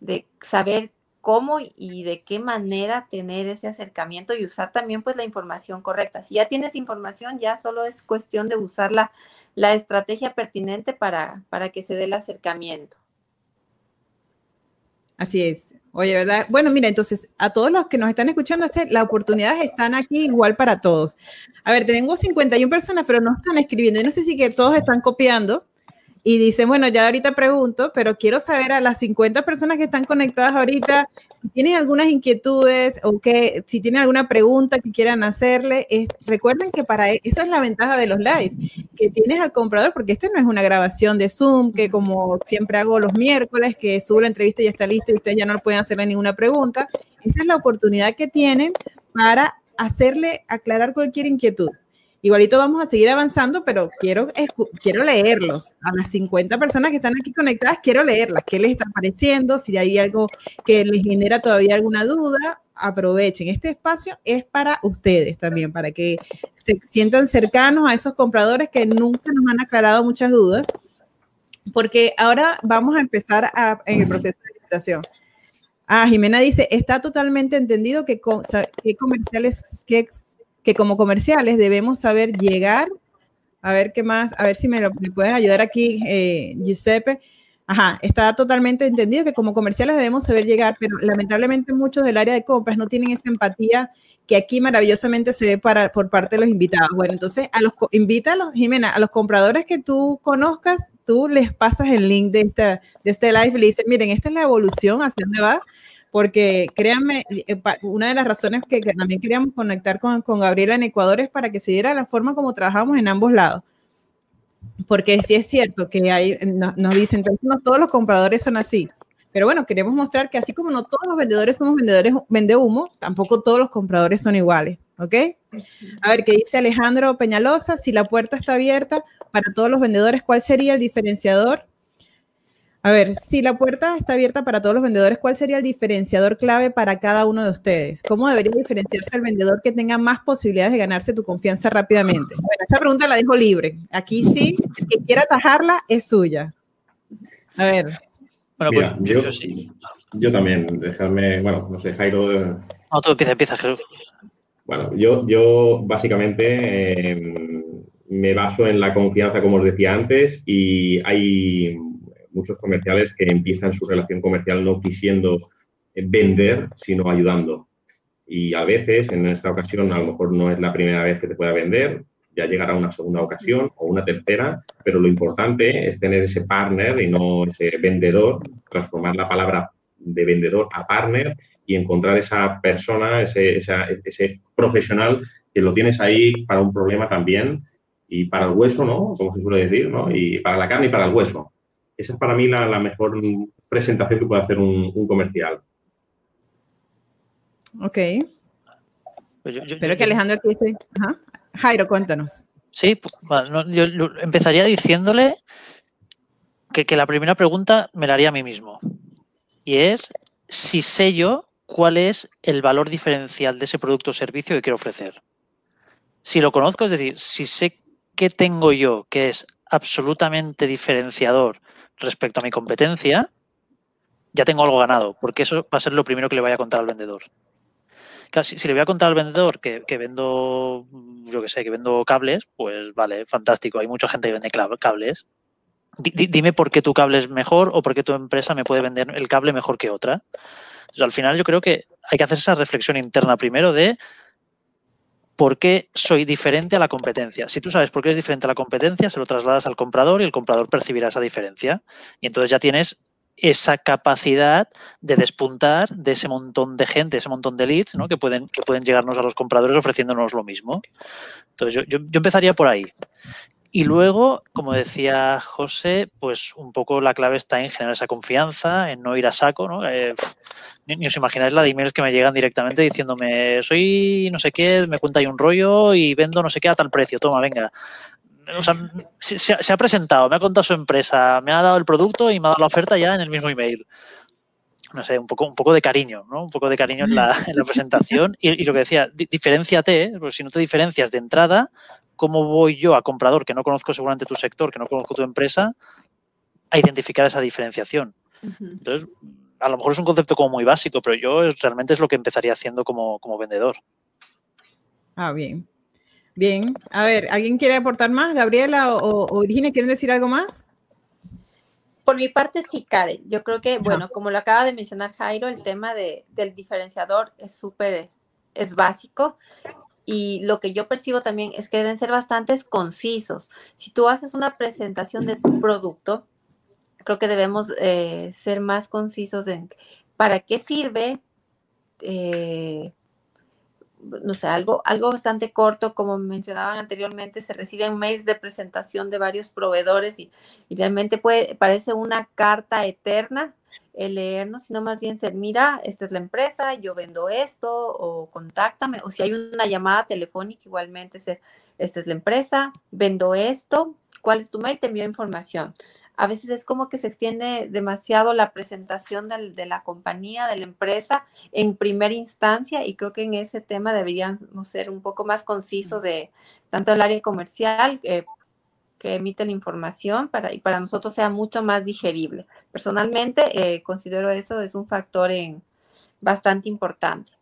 de saber cómo y de qué manera tener ese acercamiento y usar también pues la información correcta. Si ya tienes información, ya solo es cuestión de usar la, estrategia pertinente para, para que se dé el acercamiento. Así es. Oye, ¿verdad? Bueno, mira, entonces, a todos los que nos están escuchando, este, las oportunidades están aquí igual para todos. A ver, tengo 51 personas, pero no están escribiendo. Yo no sé si que todos están copiando y dice, bueno, ya ahorita pregunto, pero quiero saber a las 50 personas que están conectadas ahorita, si tienen algunas inquietudes o que si tienen alguna pregunta que quieran hacerle, recuerden que para e, eso es la ventaja de los live, que tienes al comprador, porque este no es una grabación de Zoom, que como siempre hago los miércoles, que subo la entrevista y ya está lista y ustedes ya no pueden hacerle ninguna pregunta. Esta es la oportunidad que tienen para hacerle aclarar cualquier inquietud. Igualito vamos a seguir avanzando, pero quiero, quiero leerlos. A las 50 personas que están aquí conectadas, quiero leerlas. ¿Qué les está pareciendo? Si hay algo que les genera todavía alguna duda, aprovechen. Este espacio es para ustedes también, para que se sientan cercanos a esos compradores que nunca nos han aclarado muchas dudas, porque ahora vamos a empezar a, en el proceso de licitación. Ah, Jimena dice, está totalmente entendido que, comerciales, que, que, como comerciales debemos saber llegar. A ver qué más, a ver si me, lo, pueden ayudar aquí, eh, Giuseppe. Ajá, está totalmente entendido que como comerciales debemos saber llegar, pero lamentablemente muchos del área de compras no tienen esa empatía que aquí maravillosamente se ve para, por parte de los invitados. Bueno, entonces a los invítalos, Jimena, a los compradores que tú conozcas, tú les pasas el link de, esta, de este live y le dices, miren, esta es la evolución, hacia dónde va, porque créanme, eh, una de las razones que, también queríamos conectar con, con, Gabriela en Ecuador es para que se diera la forma como trabajamos en ambos lados. Porque sí es cierto que hay, nos dicen, no todos los compradores son así. Pero bueno, queremos mostrar que así como no todos los vendedores somos vendedores vende humo, tampoco todos los compradores son iguales. ¿Ok? A ver, ¿qué dice Alejandro Peñalosa? Si la puerta está abierta para todos los vendedores, ¿cuál sería el diferenciador? A ver, si la puerta está abierta para todos los vendedores, ¿cuál sería el diferenciador clave para cada uno de ustedes? ¿Cómo debería diferenciarse el vendedor que tenga más posibilidades de ganarse tu confianza rápidamente? Bueno, esa pregunta la dejo libre. Aquí sí, el que quiera atajarla es suya. A ver. Bueno, pues, yo, sí. Yo también, dejarme, bueno, no sé, Jairo. No, tú empieza, empieza, Jesús. Bueno, yo, yo básicamente em, me baso en la confianza, como os decía antes, y hay muchos comerciales que empiezan su relación comercial no quisiendo vender, sino ayudando. Y a veces, en esta ocasión, a lo mejor no es la primera vez que te pueda vender, ya llegará una segunda ocasión o una tercera, pero lo importante es tener ese partner y no ese vendedor, transformar la palabra de vendedor a partner y encontrar esa persona, ese, ese profesional que lo tienes ahí para un problema también y para el hueso, ¿no? Como se suele decir, ¿no? Y para la carne y para el hueso. Esa es para mí la, mejor presentación que puede hacer un, comercial. Ok. Pues Espero que Alejandro aquí esté. Jairo, cuéntanos. Sí, pues, yo empezaría diciéndole que, que la primera pregunta me la haría a mí mismo. Y es si sé yo cuál es el valor diferencial de ese producto o servicio que quiero ofrecer. Si lo conozco, es decir, si sé qué tengo yo que es absolutamente diferenciador respecto a mi competencia, ya tengo algo ganado, porque eso va a ser lo primero que le vaya a contar al vendedor. si, le voy a contar al vendedor que, vendo, yo que sé, que vendo cables, pues vale, fantástico, hay mucha gente que vende cables. dime por qué tu cable es mejor o por qué tu empresa me puede vender el cable mejor que otra al final yo creo que hay que hacer esa reflexión interna primero de por qué soy diferente a la competencia. Si tú sabes por qué es diferente a la competencia, se lo trasladas al comprador y el comprador percibirá esa diferencia. Y entonces ya tienes esa capacidad de despuntar de ese montón de gente, ese montón de leads ¿no? que, pueden, que pueden llegarnos a los compradores ofreciéndonos lo mismo. Entonces yo, yo empezaría por ahí. Y luego, como decía José, pues un poco la clave está en generar esa confianza, en no ir a saco, ¿no? Eh, ni, os imagináis la de emails que me llegan directamente diciéndome, soy no sé qué, me cuenta ahí un rollo y vendo no sé qué a tal precio, toma, venga. O sea, se, ha presentado, me ha contado su empresa, me ha dado el producto y me ha dado la oferta ya en el mismo email no sé, un poco, un poco de cariño, ¿no? Un poco de cariño en la, *laughs* presentación. Y, lo que decía, diferenciate, porque si no te diferencias de entrada, ¿cómo voy yo a comprador que no conozco seguramente tu sector, que no conozco tu empresa, a identificar esa diferenciación? Entonces, a lo mejor es un concepto como muy básico, pero yo realmente es lo que empezaría haciendo como, vendedor. Ah, bien. Bien. A ver, ¿alguien quiere aportar más? Gabriela o, o Virginia, ¿quieren decir algo más? Por mi parte, sí, Karen. Yo creo que, bueno, como lo acaba de mencionar Jairo, el tema de, del diferenciador es súper, es básico. Y lo que yo percibo también es que deben ser bastante concisos. Si tú haces una presentación de tu producto, creo que debemos eh, ser más concisos en para qué sirve, eh, no sé, algo, algo bastante corto, como mencionaban anteriormente, se reciben mails de presentación de varios proveedores y, realmente puede, parece una carta eterna el leernos, sino más bien ser, mira, esta es la empresa, yo vendo esto, o contáctame, o si hay una llamada telefónica, igualmente ser, esta es la empresa, vendo esto, ¿cuál es tu mail? Te envío información a veces es como que se extiende demasiado la presentación de la compañía, de la empresa en primera instancia y creo que en ese tema deberíamos ser un poco más concisos de tanto el área comercial eh, que emite la información para, y para nosotros sea mucho más digerible. Personalmente eh, considero eso es un factor en, bastante importante.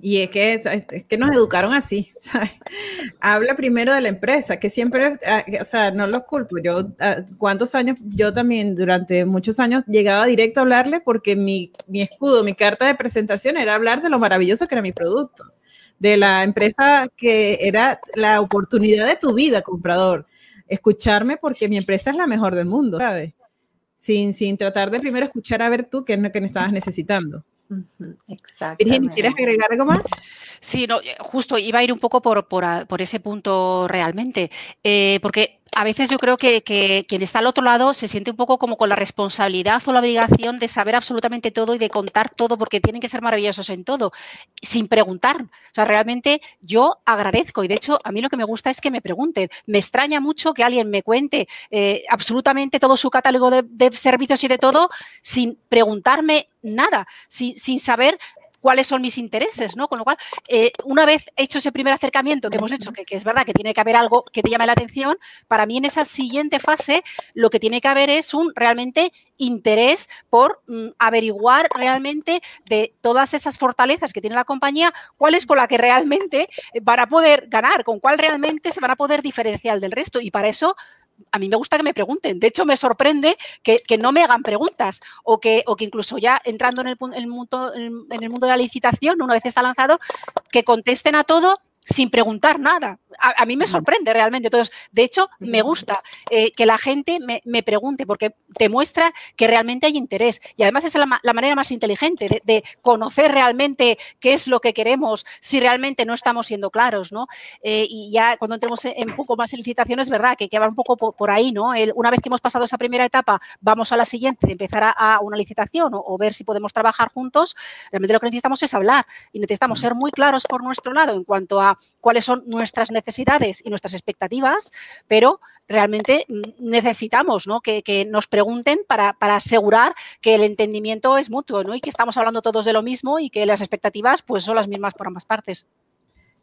Y es que, es que nos educaron así. *laughs* Habla primero de la empresa, que siempre, ah, o sea, no los culpo. Yo, ah, ¿cuántos años? Yo también durante muchos años llegaba directo a hablarle porque mi, mi escudo, mi carta de presentación era hablar de lo maravilloso que era mi producto, de la empresa que era la oportunidad de tu vida, comprador. Escucharme porque mi empresa es la mejor del mundo, ¿sabes? Sin, sin tratar de primero escuchar a ver tú qué es lo que me estabas necesitando. Exacto. ¿quieres agregar algo más? Sí, no, justo iba a ir un poco por, por, ese punto realmente, eh, porque a veces yo creo que, quien está al otro lado se siente un poco como con la responsabilidad o la obligación de saber absolutamente todo y de contar todo porque tienen que ser maravillosos en todo, sin preguntar. O sea, realmente yo agradezco y de hecho a mí lo que me gusta es que me pregunten. Me extraña mucho que alguien me cuente eh, absolutamente todo su catálogo de, servicios y de todo sin preguntarme nada, sin, sin saber cuáles son mis intereses, ¿no? Con lo cual, eh, una vez hecho ese primer acercamiento que hemos hecho, que, es verdad que tiene que haber algo que te llame la atención, para mí en esa siguiente fase lo que tiene que haber es un realmente interés por mm, averiguar realmente de todas esas fortalezas que tiene la compañía, cuál es con la que realmente van a poder ganar, con cuál realmente se van a poder diferenciar del resto. Y para eso a mí me gusta que me pregunten. De hecho, me sorprende que, no me hagan preguntas o que, o que incluso ya entrando en el, mundo, en el mundo de la licitación, una vez está lanzado, que contesten a todo sin preguntar nada a, mí me sorprende realmente. Entonces, de hecho, me gusta eh, que la gente me, pregunte porque te muestra que realmente hay interés. Y además es la, manera más inteligente de, conocer realmente qué es lo que queremos si realmente no estamos siendo claros, ¿no? Eh, y ya cuando entremos en, un poco más en licitación es verdad que, que va un poco por, ahí, ¿no? una vez que hemos pasado esa primera etapa, vamos a la siguiente, de empezar a, una licitación o, ver si podemos trabajar juntos. Realmente lo que necesitamos es hablar y necesitamos ser muy claros por nuestro lado en cuanto a cuáles son nuestras necesidades necesidades y nuestras expectativas, pero realmente necesitamos que, nos pregunten para, asegurar que el entendimiento es mutuo ¿no? y que estamos hablando todos de lo mismo y que las expectativas pues, son las mismas por ambas partes.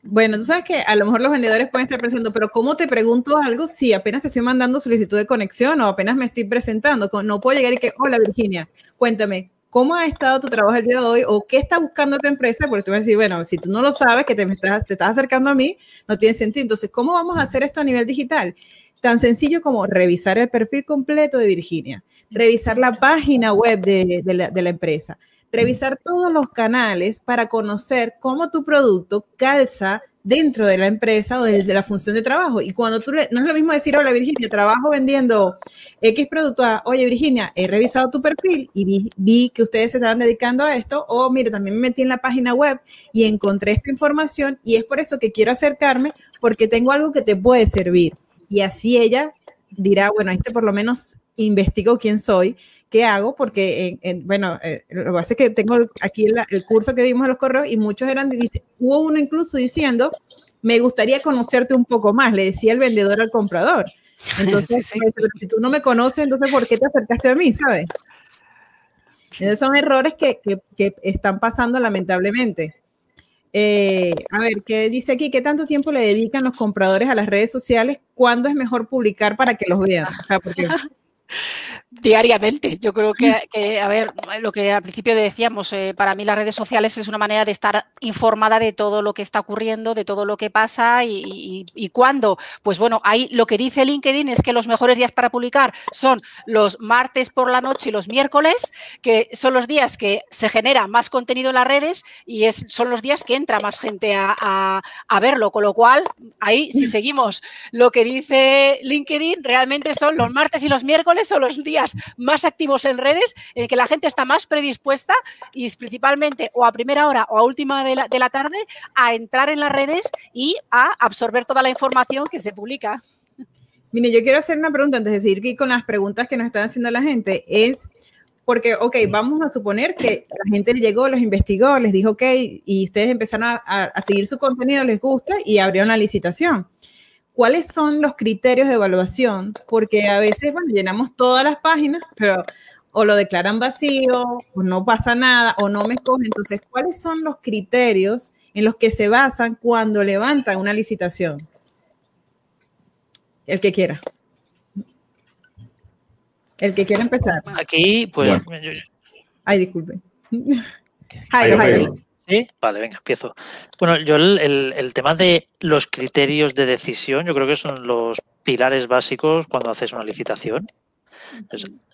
Bueno, tú sabes que a lo mejor los vendedores pueden estar pensando, pero ¿cómo te pregunto algo si apenas te estoy mandando solicitud de conexión o apenas me estoy presentando? No puedo llegar y que, hola Virginia, cuéntame, ¿Cómo ha estado tu trabajo el día de hoy o qué está buscando tu empresa? Porque tú vas a decir, bueno, si tú no lo sabes, que te, estás, te estás acercando a mí, no tiene sentido. Entonces, ¿cómo vamos a hacer esto a nivel digital? Tan sencillo como revisar el perfil completo de Virginia, revisar la página web de, la, de la empresa, revisar todos los canales para conocer cómo tu producto calza dentro de la empresa o de, la función de trabajo. Y cuando tú no es lo mismo decir, hola Virginia, trabajo vendiendo X producto oye Virginia, he revisado tu perfil y vi, que ustedes se estaban dedicando a esto, o mire, también me metí en la página web y encontré esta información y es por eso que quiero acercarme porque tengo algo que te puede servir. Y así ella dirá, bueno, este por lo menos investigo quién soy ¿qué hago? Porque, bueno, eh, lo que pasa es que tengo aquí el, curso que dimos a los correos y muchos eran, hubo uno incluso diciendo, me gustaría conocerte un poco más, le decía el vendedor al comprador. *laughs* Entonces, pues, si tú no me conoces, entonces, ¿por qué te acercaste a mí, sabes? Esos son errores que, que, están pasando lamentablemente. Eh, a ver, ¿qué dice aquí? ¿Qué tanto tiempo le dedican los compradores a las redes sociales? ¿Cuándo es mejor publicar para que los vean? O sea, porque *laughs* Diariamente. Yo creo que, a ver, lo que al principio decíamos, eh, para mí las redes sociales es una manera de estar informada de todo lo que está ocurriendo, de todo lo que pasa y, y, cuándo. Pues bueno, ahí lo que dice LinkedIn es que los mejores días para publicar son los martes por la noche y los miércoles, que son los días que se genera más contenido en las redes y es, son los días que entra más gente a, a verlo. Con lo cual, ahí si seguimos lo que dice LinkedIn, realmente son los martes y los miércoles son los días más activos en redes, en que la gente está más predispuesta y principalmente o a primera hora o a última de la, de la tarde a entrar en las redes y a absorber toda la información que se publica. Mire, yo quiero hacer una pregunta antes de seguir que con las preguntas que nos están haciendo la gente. Es porque, ok, vamos a suponer que la gente llegó, los investigó, les dijo, ok, y ustedes empezaron a, a seguir su contenido, les gusta y abrieron la licitación. ¿Cuáles son los criterios de evaluación? Porque a veces, bueno, llenamos todas las páginas, pero o lo declaran vacío, o no pasa nada, o no me escogen. Entonces, ¿cuáles son los criterios en los que se basan cuando levantan una licitación? El que quiera. El que quiera empezar. Aquí, pues. Ay, disculpe. Jairo, Jairo. Sí, vale, venga, empiezo. Bueno, yo el, tema de los criterios de decisión, yo creo que son los pilares básicos cuando haces una licitación.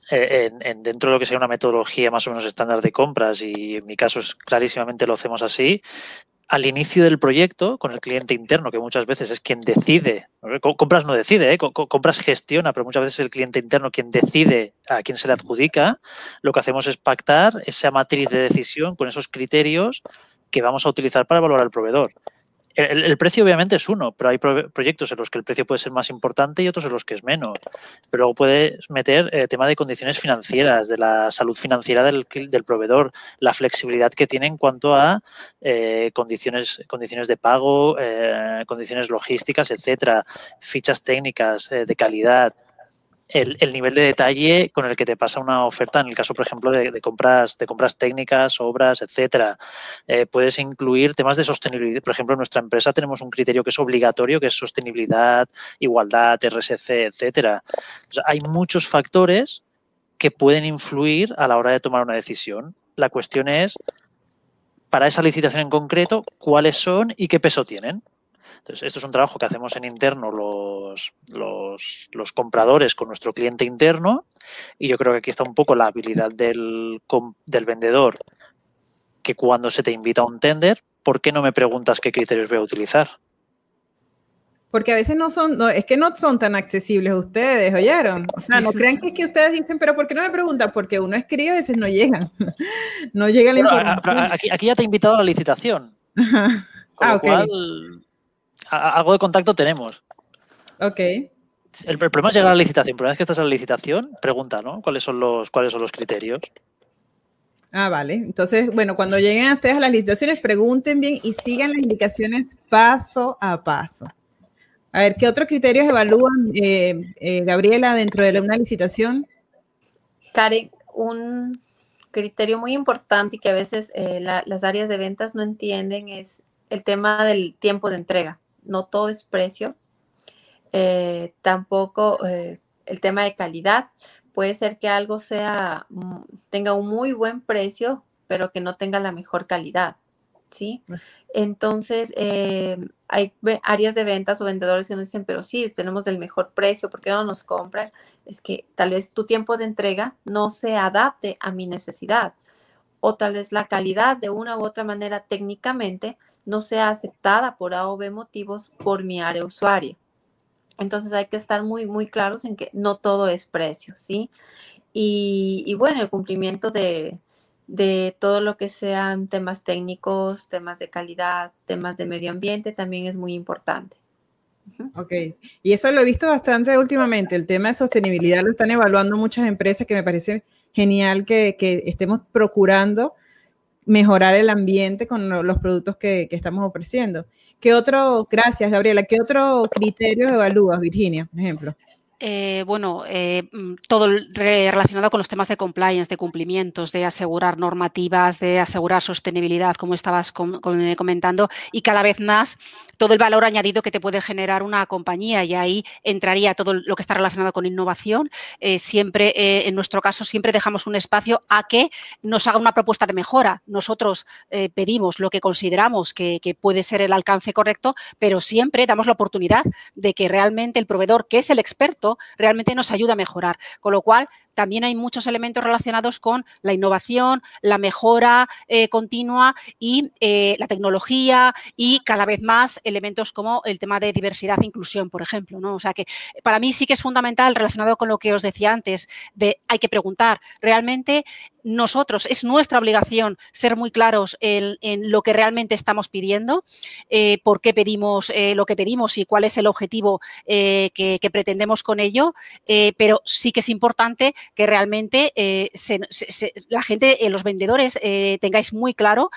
Eh, en, dentro de lo que sea una metodología más o menos estándar de compras, y en mi caso es, clarísimamente lo hacemos así, al inicio del proyecto con el cliente interno, que muchas veces es quien decide, compras no decide, ¿eh? compras gestiona, pero muchas veces es el cliente interno quien decide a quién se le adjudica, lo que hacemos es pactar esa matriz de decisión con esos criterios que vamos a utilizar para evaluar al proveedor. El, precio obviamente es uno, pero hay proyectos en los que el precio puede ser más importante y otros en los que es menos. Pero luego puedes meter eh, tema de condiciones financieras, de la salud financiera del, proveedor, la flexibilidad que tiene en cuanto a eh, condiciones, condiciones de pago, eh, condiciones logísticas, etcétera, fichas técnicas de calidad, el, nivel de detalle con el que te pasa una oferta en el caso, por ejemplo, de, compras, de compras técnicas, obras, etcétera. Eh, puedes incluir temas de sostenibilidad. Por ejemplo, en nuestra empresa tenemos un criterio que es obligatorio, que es sostenibilidad, igualdad, RSC, etcétera. hay muchos factores que pueden influir a la hora de tomar una decisión. La cuestión es, para esa licitación en concreto, cuáles son y qué peso tienen. Entonces, esto es un trabajo que hacemos en interno los, los, compradores con nuestro cliente interno y yo creo que aquí está un poco la habilidad del, del vendedor que cuando se te invita a un tender, ¿por qué no me preguntas qué criterios voy a utilizar? Porque a veces no son, no, es que no son tan accesibles ustedes, ¿oyeron? O sea, no crean que es que ustedes dicen, pero ¿por qué no me preguntan? Porque uno escribe y a veces no llegan. *laughs* no llega la información. Aquí, aquí, ya te he invitado a la licitación. ah, algo de contacto tenemos. Ok. El, problema es llegar a la licitación. Pero una vez que estás en la licitación, pregunta, ¿no? ¿Cuáles son los, cuáles son los criterios? Ah, vale. Entonces, bueno, cuando lleguen a ustedes a las licitaciones, pregunten bien y sigan las indicaciones paso a paso. A ver, ¿qué otros criterios evalúan, eh, eh, Gabriela, dentro de una licitación? Karen, un criterio muy importante y que a veces eh, las áreas de ventas no entienden es el tema del tiempo de entrega no todo es precio. Eh, tampoco eh, el tema de calidad. Puede ser que algo sea, mm, tenga un muy buen precio, pero que no tenga la mejor calidad. ¿Sí? Entonces, eh, hay áreas de ventas o vendedores que nos dicen, pero sí, tenemos el mejor precio, ¿por qué no nos compran? Es que tal vez tu tiempo de entrega no se adapte a mi necesidad o tal vez la calidad de una u otra manera técnicamente no sea aceptada por A o B motivos por mi área usuaria. Entonces hay que estar muy, muy claros en que no todo es precio, ¿sí? Y, bueno, el cumplimiento de, todo lo que sean temas técnicos, temas de calidad, temas de medio ambiente también es muy importante. Ok, y eso lo he visto bastante últimamente, el tema de sostenibilidad lo están evaluando muchas empresas que me parece genial que estemos procurando mejorar el ambiente con los productos que, estamos ofreciendo. ¿Qué otro, gracias Gabriela, qué otro criterio evalúas, Virginia, por ejemplo? Eh, bueno, eh, mm, todo relacionado con los temas de compliance, de cumplimientos, de asegurar normativas, de asegurar sostenibilidad, como estabas eh, comentando, y cada vez más todo el valor añadido que te puede generar una compañía y ahí entraría todo lo que está relacionado con innovación. siempre, en nuestro caso, siempre dejamos un espacio a que nos haga una propuesta de mejora. Nosotros pedimos lo que consideramos que, que puede ser el alcance correcto, pero siempre damos la oportunidad de que realmente el proveedor, que es el experto, realmente nos ayuda a mejorar. Con lo cual, también hay muchos elementos relacionados con la innovación, la mejora eh, continua y eh, la tecnología y cada vez más elementos como el tema de diversidad e inclusión, por ejemplo. ¿no? O sea que para mí sí que es fundamental relacionado con lo que os decía antes, de hay que preguntar, realmente nosotros, es nuestra obligación ser muy claros en, lo que realmente estamos pidiendo, eh, por qué pedimos lo que pedimos y cuál es el objetivo que, pretendemos con ello, pero sí que es importante que realmente eh, la gente, eh, los vendedores, eh, tengáis muy claro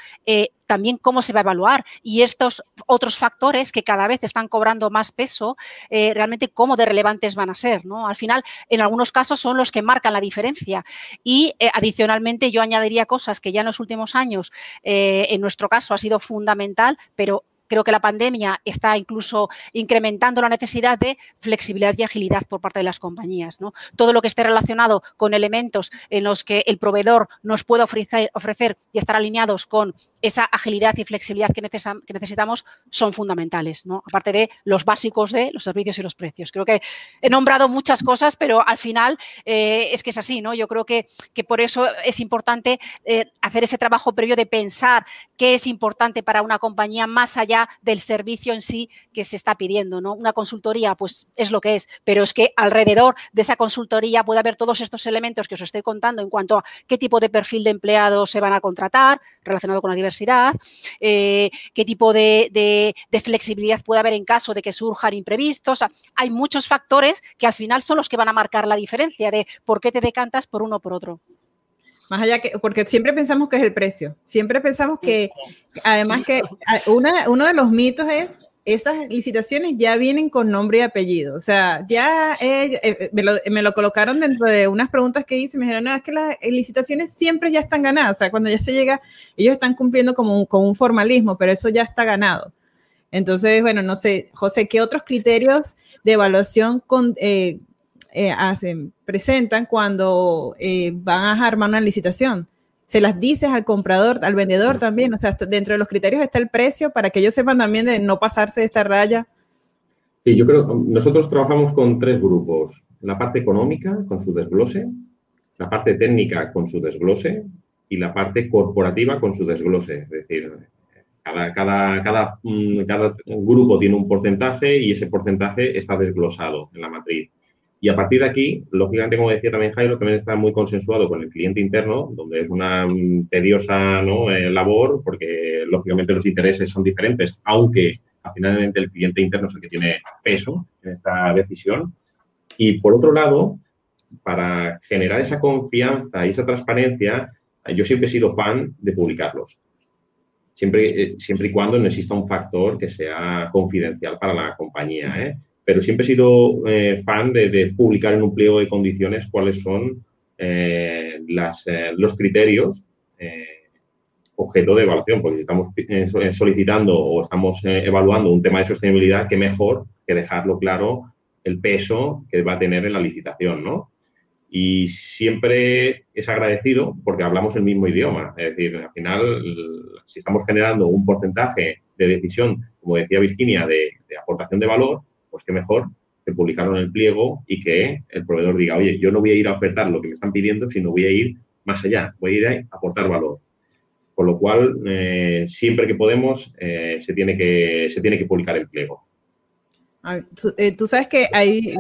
también cómo se va a evaluar y estos otros factores que cada vez están cobrando más peso, realmente cómo de relevantes van a ser. ¿no? Al final, en algunos casos son los que marcan la diferencia y adicionalmente yo añadiría cosas que ya en los últimos años, en nuestro caso, ha sido fundamental, pero creo que la pandemia está incluso incrementando la necesidad de flexibilidad y agilidad por parte de las compañías. Todo lo que esté relacionado con elementos en los que el proveedor nos pueda ofrecer, y estar alineados con esa agilidad y flexibilidad que, necesitamos son fundamentales, aparte de los básicos de los servicios y los precios. Creo que he nombrado muchas cosas, pero al final eh, es que es así. Yo creo que, que por eso es importante eh, hacer ese trabajo previo de pensar qué es importante para una compañía más allá del servicio en sí que se está pidiendo. ¿no? Una consultoría, pues es lo que es, pero es que alrededor de esa consultoría puede haber todos estos elementos que os estoy contando en cuanto a qué tipo de perfil de empleados se van a contratar relacionado con la diversidad, eh, qué tipo de, flexibilidad puede haber en caso de que surjan imprevistos. hay muchos factores que al final son los que van a marcar la diferencia de por qué te decantas por uno o por otro. Más allá que, porque siempre pensamos que es el precio. Siempre pensamos que, además que uno de los mitos es esas licitaciones ya vienen con nombre y apellido. O sea, ya eh, eh, me, lo, colocaron dentro de unas preguntas que hice. Me dijeron, no, es que las licitaciones siempre ya están ganadas. O sea, cuando ya se llega, ellos están cumpliendo como con un formalismo, pero eso ya está ganado. Entonces, bueno, no sé, José, ¿qué otros criterios de evaluación con, eh, eh, hacen, presentan cuando eh, van a armar una licitación. Se las dices al comprador, al vendedor también. O sea, dentro de los criterios está el precio para que ellos sepan también de no pasarse de esta raya. Sí, yo creo, nosotros trabajamos con tres grupos. La parte económica con su desglose, la parte técnica con su desglose y la parte corporativa con su desglose. Es decir, cada, cada, cada, mm, cada grupo tiene un porcentaje y ese porcentaje está desglosado en la matriz. Y a partir de aquí, lógicamente, como decía también Jairo, también está muy consensuado con el cliente interno, donde es una tediosa eh, labor, porque lógicamente los intereses son diferentes, aunque finalmente el cliente interno es el que tiene peso en esta decisión. Y por otro lado, para generar esa confianza y esa transparencia, yo siempre he sido fan de publicarlos. Siempre, eh, siempre y cuando no exista un factor que sea confidencial para la compañía. ¿eh? Pero siempre he sido eh, fan de, publicar en un pliego de condiciones cuáles son eh, eh, los criterios objeto de evaluación, porque si estamos solicitando o estamos evaluando un tema de sostenibilidad, qué mejor que dejarlo claro el peso que va a tener en la licitación, ¿no? Y siempre es agradecido porque hablamos el mismo idioma. Es decir, al final, si estamos generando un porcentaje de decisión, como decía Virginia, de aportación de valor, pues qué mejor que publicarlo en el pliego y que el proveedor diga, oye, yo no voy a ir a ofertar lo que me están pidiendo, sino voy a ir más allá, voy a ir a aportar valor. Con lo cual, eh, siempre que podemos, eh, se, tiene que, se tiene que publicar el pliego. Eh, tú, sabes que hay,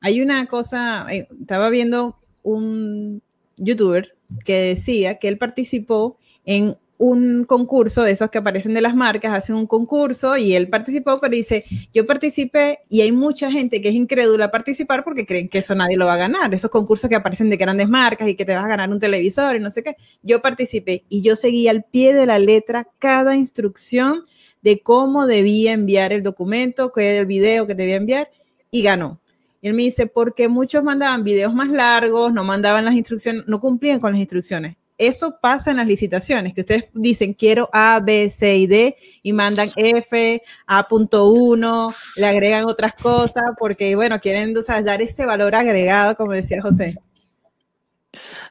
hay una cosa, estaba viendo un youtuber que decía que él participó en un concurso de esos que aparecen de las marcas, hacen un concurso y él participó, pero dice, yo participé y hay mucha gente que es incrédula a participar porque creen que eso nadie lo va a ganar, esos concursos que aparecen de grandes marcas y que te vas a ganar un televisor y no sé qué. Yo participé y yo seguí al pie de la letra cada instrucción de cómo debía enviar el documento, qué era el video que debía enviar y ganó. Y él me dice, porque muchos mandaban videos más largos, no mandaban las instrucciones, no cumplían con las instrucciones eso pasa en las licitaciones, que ustedes dicen quiero A, B, C y D y mandan F, A.1, le agregan otras cosas porque, bueno, quieren dar ese valor agregado, como decía José.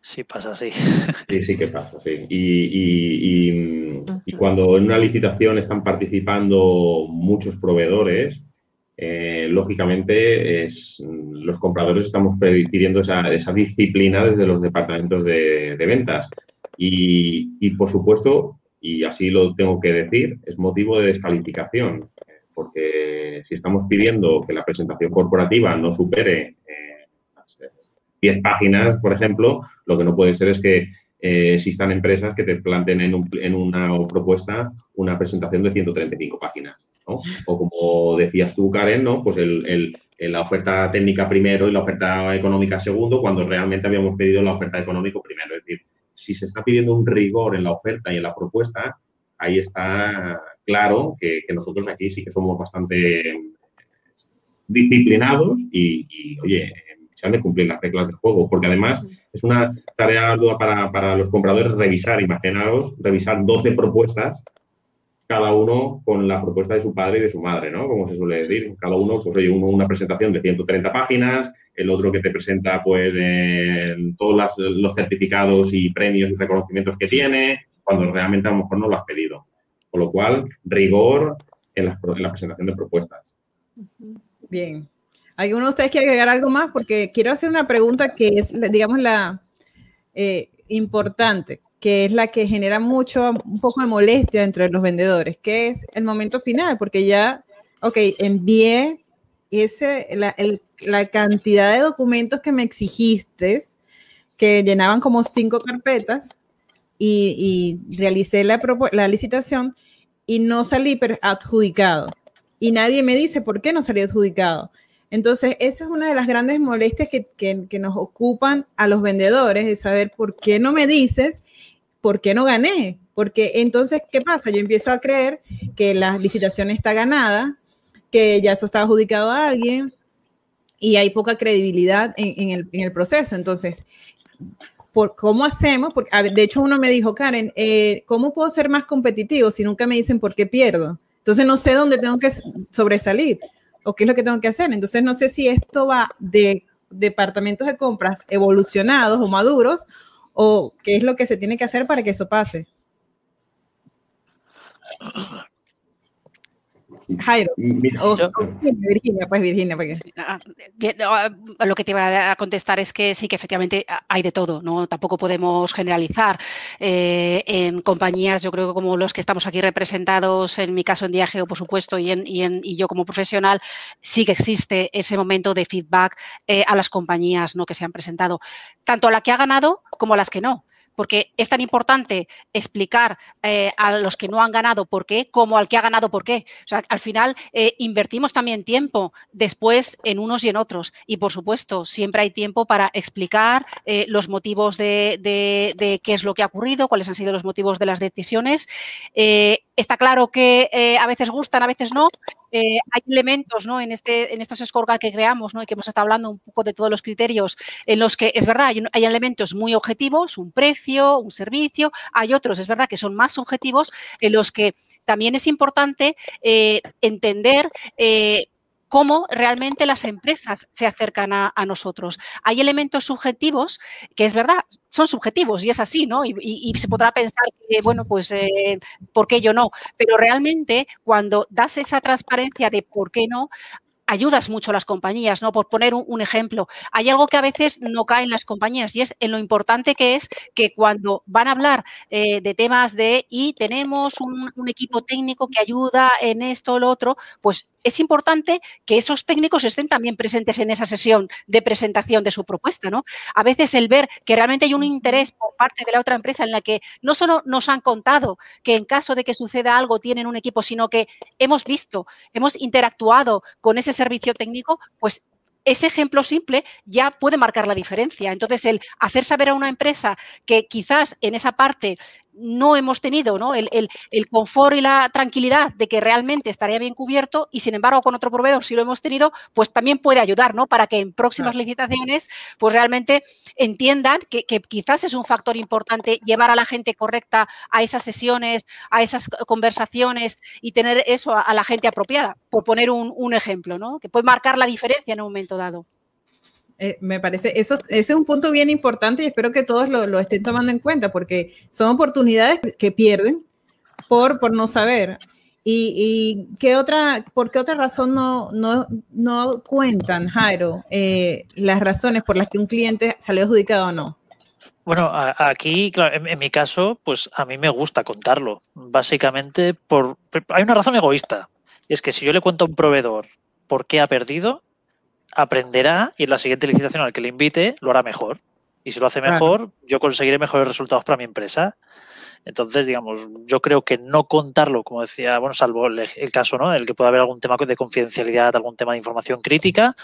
Sí, pasa así. Sí, sí que pasa, sí. Y, y cuando en una licitación están participando muchos proveedores, eh, lógicamente es, los compradores estamos pidiendo esa, disciplina desde los departamentos de, ventas. Y, por supuesto, y así lo tengo que decir, es motivo de descalificación, porque si estamos pidiendo que la presentación corporativa no supere 10 eh, páginas, por ejemplo, lo que no puede ser es que eh, existan empresas que te planteen en, en una propuesta una presentación de 135 páginas. O como decías tú, Karen, ¿no? Pues el, la oferta técnica primero y la oferta económica segundo, cuando realmente habíamos pedido la oferta económica primero. Es decir, si se está pidiendo un rigor en la oferta y en la propuesta, ahí está claro que, nosotros aquí sí que somos bastante disciplinados y, oye, se han de cumplir las reglas del juego, porque además es una tarea ardua para, para los compradores revisar, imaginaros, revisar 12 propuestas cada uno con la propuesta de su padre y de su madre, ¿no? Como se suele decir. Cada uno, pues oye, uno una presentación de 130 páginas, el otro que te presenta, pues, todos los certificados y premios y reconocimientos que tiene, cuando realmente a lo mejor no lo has pedido. Con lo cual, rigor en la, presentación de propuestas. Bien. ¿Alguno de ustedes quiere agregar algo más? Porque quiero hacer una pregunta que es, digamos, la eh, importante que es la que genera mucho, un poco de molestia entre los vendedores, que es el momento final, porque ya, ok, envié ese, la, la cantidad de documentos que me exigiste, que llenaban como cinco carpetas, y, y realicé la, la licitación y no salí adjudicado. Y nadie me dice por qué no salí adjudicado. Entonces, esa es una de las grandes molestias que, que, que, nos ocupan a los vendedores, de saber por qué no me dices ¿por qué no gané? Porque entonces, ¿qué pasa? Yo empiezo a creer que la licitación está ganada, que ya eso está adjudicado a alguien y hay poca credibilidad en, el, proceso. Entonces, por, ¿cómo hacemos? Porque, de hecho, uno me dijo, Karen, eh, ¿cómo puedo ser más competitivo si nunca me dicen por qué pierdo? Entonces, no sé dónde tengo que sobresalir o qué es lo que tengo que hacer. Entonces, no sé si esto va de departamentos de compras evolucionados o maduros o qué es lo que se tiene que hacer para que eso pase. Jairo. Virginia, pues Virginia. Ah, ah, lo que te iba a contestar es que sí que efectivamente hay de todo, ¿no? Tampoco podemos generalizar. Eh, en compañías, yo creo que como los que estamos aquí representados, en mi caso en Diageo, por supuesto, y, en, y, yo como profesional, sí que existe ese momento de feedback eh, a las compañías ¿no? que se han presentado, tanto a la que ha ganado como a las que no porque es tan importante explicar eh, a los que no han ganado por qué como al que ha ganado por qué. O sea, al final eh, invertimos también tiempo después en unos y en otros. Y por supuesto, siempre hay tiempo para explicar eh, los motivos de, de, qué es lo que ha ocurrido, cuáles han sido los motivos de las decisiones. Está claro que a veces gustan, a veces no. hay elementos ¿no? en, este, en estos scorecards que creamos ¿no? y que hemos estado hablando un poco de todos los criterios en los que es verdad, hay, elementos muy objetivos, un precio, un servicio. Hay otros, es verdad, que son más objetivos en los que también es importante eh, entender eh, cómo realmente las empresas se acercan a, nosotros. Hay elementos subjetivos que es verdad, son subjetivos y es así, ¿no? Y, se podrá pensar que, bueno, pues, eh, ¿por qué yo no? Pero realmente cuando das esa transparencia de por qué no, ayudas mucho a las compañías, ¿no? Por poner un, ejemplo, hay algo que a veces no cae en las compañías y es en lo importante que es que cuando van a hablar eh, de temas de y tenemos un, un, equipo técnico que ayuda en esto o lo otro, pues es importante que esos técnicos estén también presentes en esa sesión de presentación de su propuesta, ¿no? A veces el ver que realmente hay un interés por parte de la otra empresa en la que no solo nos han contado que en caso de que suceda algo tienen un equipo, sino que hemos visto, hemos interactuado con ese servicio técnico, pues ese ejemplo simple ya puede marcar la diferencia. Entonces, el hacer saber a una empresa que quizás en esa parte no hemos tenido ¿no? El, confort y la tranquilidad de que realmente estaría bien cubierto y sin embargo con otro proveedor si lo hemos tenido, pues también puede ayudar ¿no? para que en próximas licitaciones pues realmente entiendan que, quizás es un factor importante llevar a la gente correcta a esas sesiones, a esas conversaciones y tener eso a, la gente apropiada, por poner un, un ejemplo, ¿no? que puede marcar la diferencia en un momento dado. Eh, me parece, eso, ese es un punto bien importante y espero que todos lo, estén tomando en cuenta porque son oportunidades que pierden por, por no saber. ¿Y, qué otra, por qué otra razón no, no, no cuentan, Jairo, eh, las razones por las que un cliente salió adjudicado o no? Bueno, aquí, en, mi caso, pues a mí me gusta contarlo. Básicamente, por hay una razón egoísta. Y es que si yo le cuento a un proveedor por qué ha perdido, aprenderá y en la siguiente licitación al que le invite lo hará mejor. Y si lo hace mejor, yo conseguiré mejores resultados para mi empresa. Entonces, digamos, yo creo que no contarlo, como decía, bueno, salvo el, caso, ¿no? El que pueda haber algún tema de confidencialidad, algún tema de información crítica,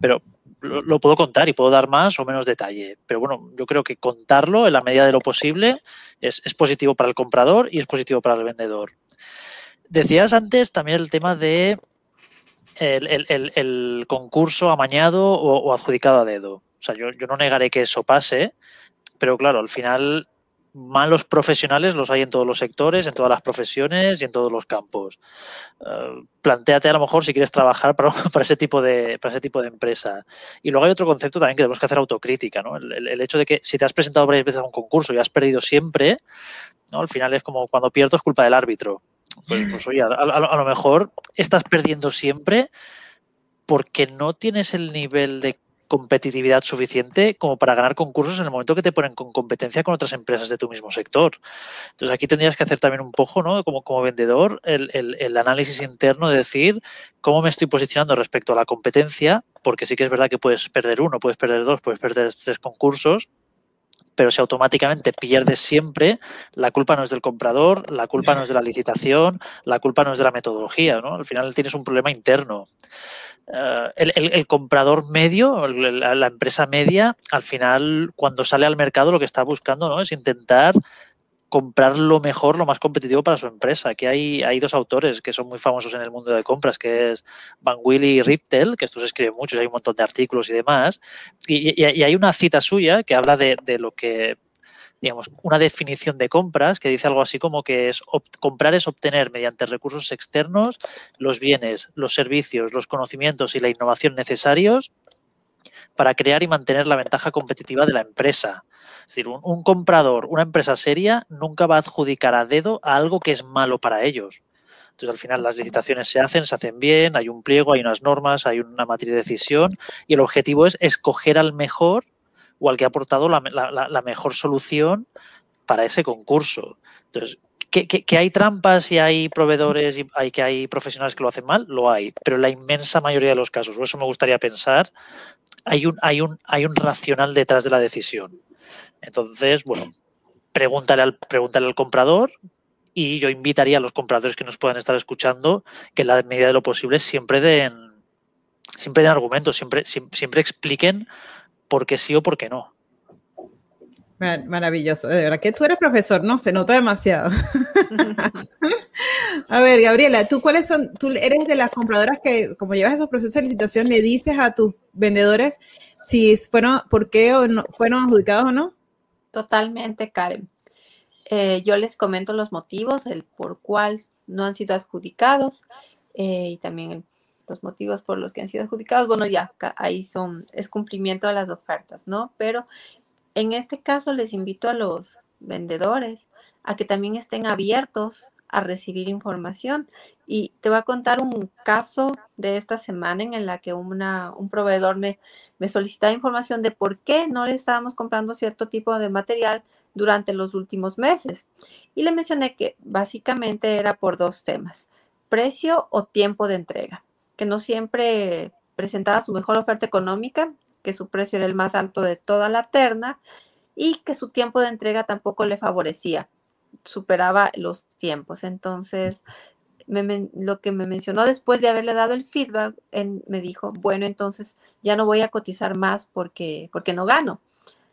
pero lo, puedo contar y puedo dar más o menos detalle. Pero bueno, yo creo que contarlo en la medida de lo posible es, es positivo para el comprador y es positivo para el vendedor. Decías antes también el tema de el, concurso amañado o, adjudicado a dedo. O sea, yo, no negaré que eso pase, pero claro, al final malos profesionales los hay en todos los sectores, en todas las profesiones y en todos los campos. Uh, plantéate a lo mejor si quieres trabajar *laughs* para, ese tipo de, para ese tipo de empresa. Y luego hay otro concepto también que tenemos que hacer autocrítica, ¿no? El, el, el, hecho de que si te has presentado varias veces a un concurso y has perdido siempre, ¿no? al final es como cuando pierdo es culpa del árbitro. Pues, pues oye, a, lo mejor estás perdiendo siempre porque no tienes el nivel de competitividad suficiente como para ganar concursos en el momento que te ponen con competencia con otras empresas de tu mismo sector. Entonces aquí tendrías que hacer también un poco, ¿no? Como, como vendedor, el, el, el, análisis interno de decir cómo me estoy posicionando respecto a la competencia, porque sí que es verdad que puedes perder uno, puedes perder dos, puedes perder tres concursos, pero si automáticamente pierdes siempre, la culpa no es del comprador, la culpa no es de la licitación, la culpa no es de la metodología, ¿no? Al final tienes un problema interno. Uh, el, el, el, comprador medio, la, la, empresa media, al final, cuando sale al mercado, lo que está buscando ¿no? es intentar comprar lo mejor, lo más competitivo para su empresa. Aquí hay, hay dos autores que son muy famosos en el mundo de compras, que es Van Willy y Riptel, que estos escriben muchos, hay un montón de artículos y demás. Y, hay una cita suya que habla de, de, lo que, digamos, una definición de compras que dice algo así como que es comprar es obtener mediante recursos externos los bienes, los servicios, los conocimientos y la innovación necesarios para crear y mantener la ventaja competitiva de la empresa. Es decir, un, comprador, una empresa seria, nunca va a adjudicar a dedo a algo que es malo para ellos. Entonces, al final, las licitaciones se hacen, se hacen bien, hay un pliego, hay unas normas, hay una matriz de decisión y el objetivo es escoger al mejor o al que ha aportado la, mejor solución para ese concurso. Entonces, ¿Que, hay trampas y hay proveedores y hay, que hay profesionales que lo hacen mal, lo hay, pero en la inmensa mayoría de los casos, o eso me gustaría pensar, hay un racional detrás de la decisión. Entonces, bueno, pregúntale al, pregúntale al comprador y yo invitaría a los compradores que nos puedan estar escuchando que en la medida de lo posible siempre den, siempre den argumentos, siempre, siempre, siempre expliquen por qué sí o por qué no. Maravilloso, de verdad que tú eres profesor, ¿no? Se nota demasiado. *laughs* a ver, Gabriela, ¿tú cuáles son? Tú eres de las compradoras que, como llevas esos procesos de licitación, le dices a tus vendedores si fueron, por qué o no, fueron adjudicados o no? Totalmente, Karen. Eh, yo les comento los motivos, el por cuál no han sido adjudicados eh, y también los motivos por los que han sido adjudicados. Bueno, ya ahí son, es cumplimiento de las ofertas, ¿no? Pero en este caso les invito a los vendedores a que también estén abiertos a recibir información. Y te voy a contar un caso de esta semana en la que una, un proveedor me, me solicitaba información de por qué no le estábamos comprando cierto tipo de material durante los últimos meses. Y le mencioné que básicamente era por dos temas, precio o tiempo de entrega, que no siempre presentaba su mejor oferta económica que su precio era el más alto de toda la terna y que su tiempo de entrega tampoco le favorecía, superaba los tiempos. Entonces, me, lo que me mencionó después de haberle dado el feedback, en, me dijo, bueno, entonces ya no voy a cotizar más porque, porque no gano.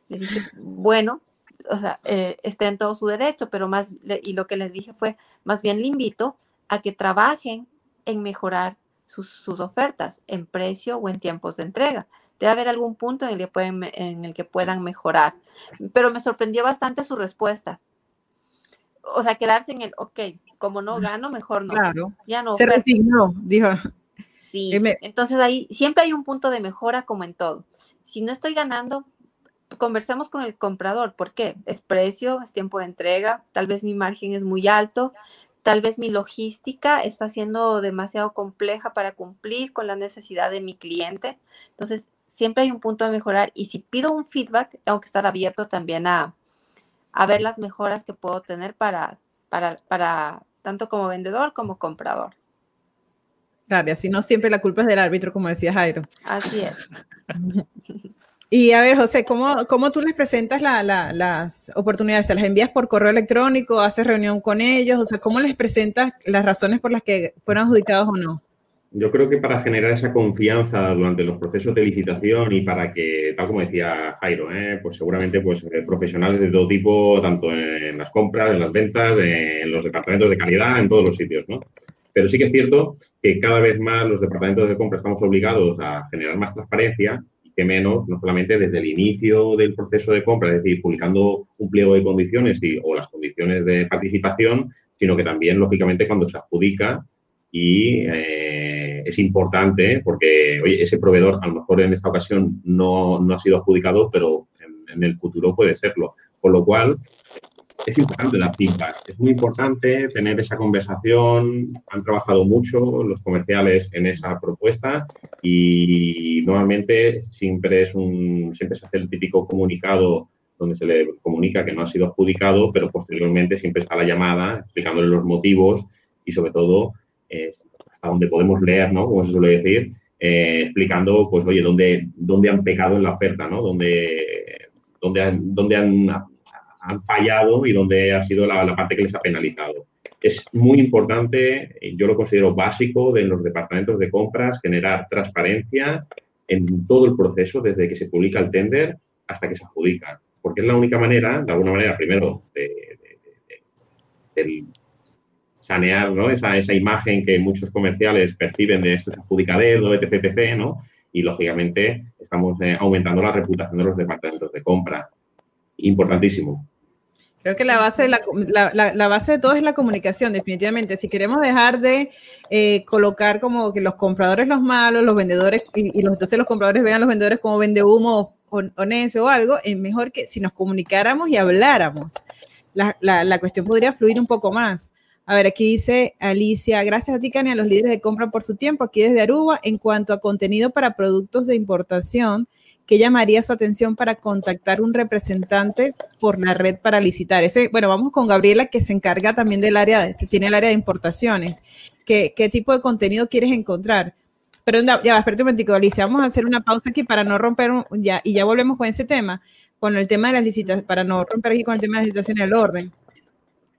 Le dije, bueno, o sea, eh, en todo su derecho, pero más, y lo que les dije fue, más bien le invito a que trabajen en mejorar sus, sus ofertas en precio o en tiempos de entrega debe haber algún punto en el, que pueden, en el que puedan mejorar. Pero me sorprendió bastante su respuesta. O sea, quedarse en el, ok, como no gano, mejor no. Claro. Ya no. Se resignó, dijo. Sí, me... entonces ahí siempre hay un punto de mejora como en todo. Si no estoy ganando, conversemos con el comprador. ¿Por qué? Es precio, es tiempo de entrega, tal vez mi margen es muy alto, tal vez mi logística está siendo demasiado compleja para cumplir con la necesidad de mi cliente. Entonces, siempre hay un punto de mejorar y si pido un feedback, tengo que estar abierto también a, a ver las mejoras que puedo tener para, para, para tanto como vendedor como comprador. Claro, así no siempre la culpa es del árbitro, como decía Jairo. Así es. *laughs* Y a ver, José, ¿cómo, cómo tú les presentas la, la, las oportunidades? ¿Se las envías por correo electrónico? ¿Haces reunión con ellos? O sea, ¿cómo les presentas las razones por las que fueron adjudicados o no? Yo creo que para generar esa confianza durante los procesos de licitación y para que, tal como decía Jairo, ¿eh? pues seguramente pues, eh, profesionales de todo tipo, tanto en las compras, en las ventas, en los departamentos de calidad, en todos los sitios, ¿no? Pero sí que es cierto que cada vez más los departamentos de compra estamos obligados a generar más transparencia que menos, no solamente desde el inicio del proceso de compra, es decir, publicando un pliego de condiciones y, o las condiciones de participación, sino que también, lógicamente, cuando se adjudica y eh, es importante porque, oye, ese proveedor a lo mejor en esta ocasión no, no ha sido adjudicado, pero en, en, el futuro puede serlo. Con lo cual, es importante la feedback. Es muy importante tener esa conversación. Han trabajado mucho los comerciales en esa propuesta y normalmente siempre es un siempre se hace el típico comunicado donde se le comunica que no ha sido adjudicado, pero posteriormente siempre está la llamada explicándole los motivos y sobre todo eh, hasta donde podemos leer, ¿no? Como se suele decir, eh, explicando, pues, oye, dónde, dónde han pecado en la oferta, ¿no? Dónde, dónde, han, dónde han han fallado y donde ha sido la, la, parte que les ha penalizado. Es muy importante, yo lo considero básico de los departamentos de compras, generar transparencia en todo el proceso, desde que se publica el tender hasta que se adjudica, porque es la única manera, de alguna manera, primero, de, de, de, de sanear ¿no? esa, esa, imagen que muchos comerciales perciben de estos adjudicaderos, etc., etc., ¿no? Y, lógicamente, estamos eh, aumentando la reputación de los departamentos de compra. Importantísimo. Creo que la base, de la, la, la, base de todo es la comunicación, definitivamente. Si queremos dejar de eh, colocar como que los compradores los malos, los vendedores, y, y los, entonces los compradores vean a los vendedores como vende humo o, o o algo, es mejor que si nos comunicáramos y habláramos. La, la, cuestión podría fluir un poco más. A ver, aquí dice Alicia, gracias a ti, Cani, a los líderes de compra por su tiempo aquí desde Aruba. En cuanto a contenido para productos de importación, que llamaría su atención para contactar un representante por la red para licitar. Bueno, vamos con Gabriela, que se encarga también del área, que tiene el área de importaciones. ¿Qué, tipo de contenido quieres encontrar? Pero ya, espérate un momentico, Alicia, vamos a hacer una pausa aquí para no romper, ya, y ya volvemos con ese tema, con el tema de las licitaciones, para no romper aquí con el tema de las licitaciones del orden.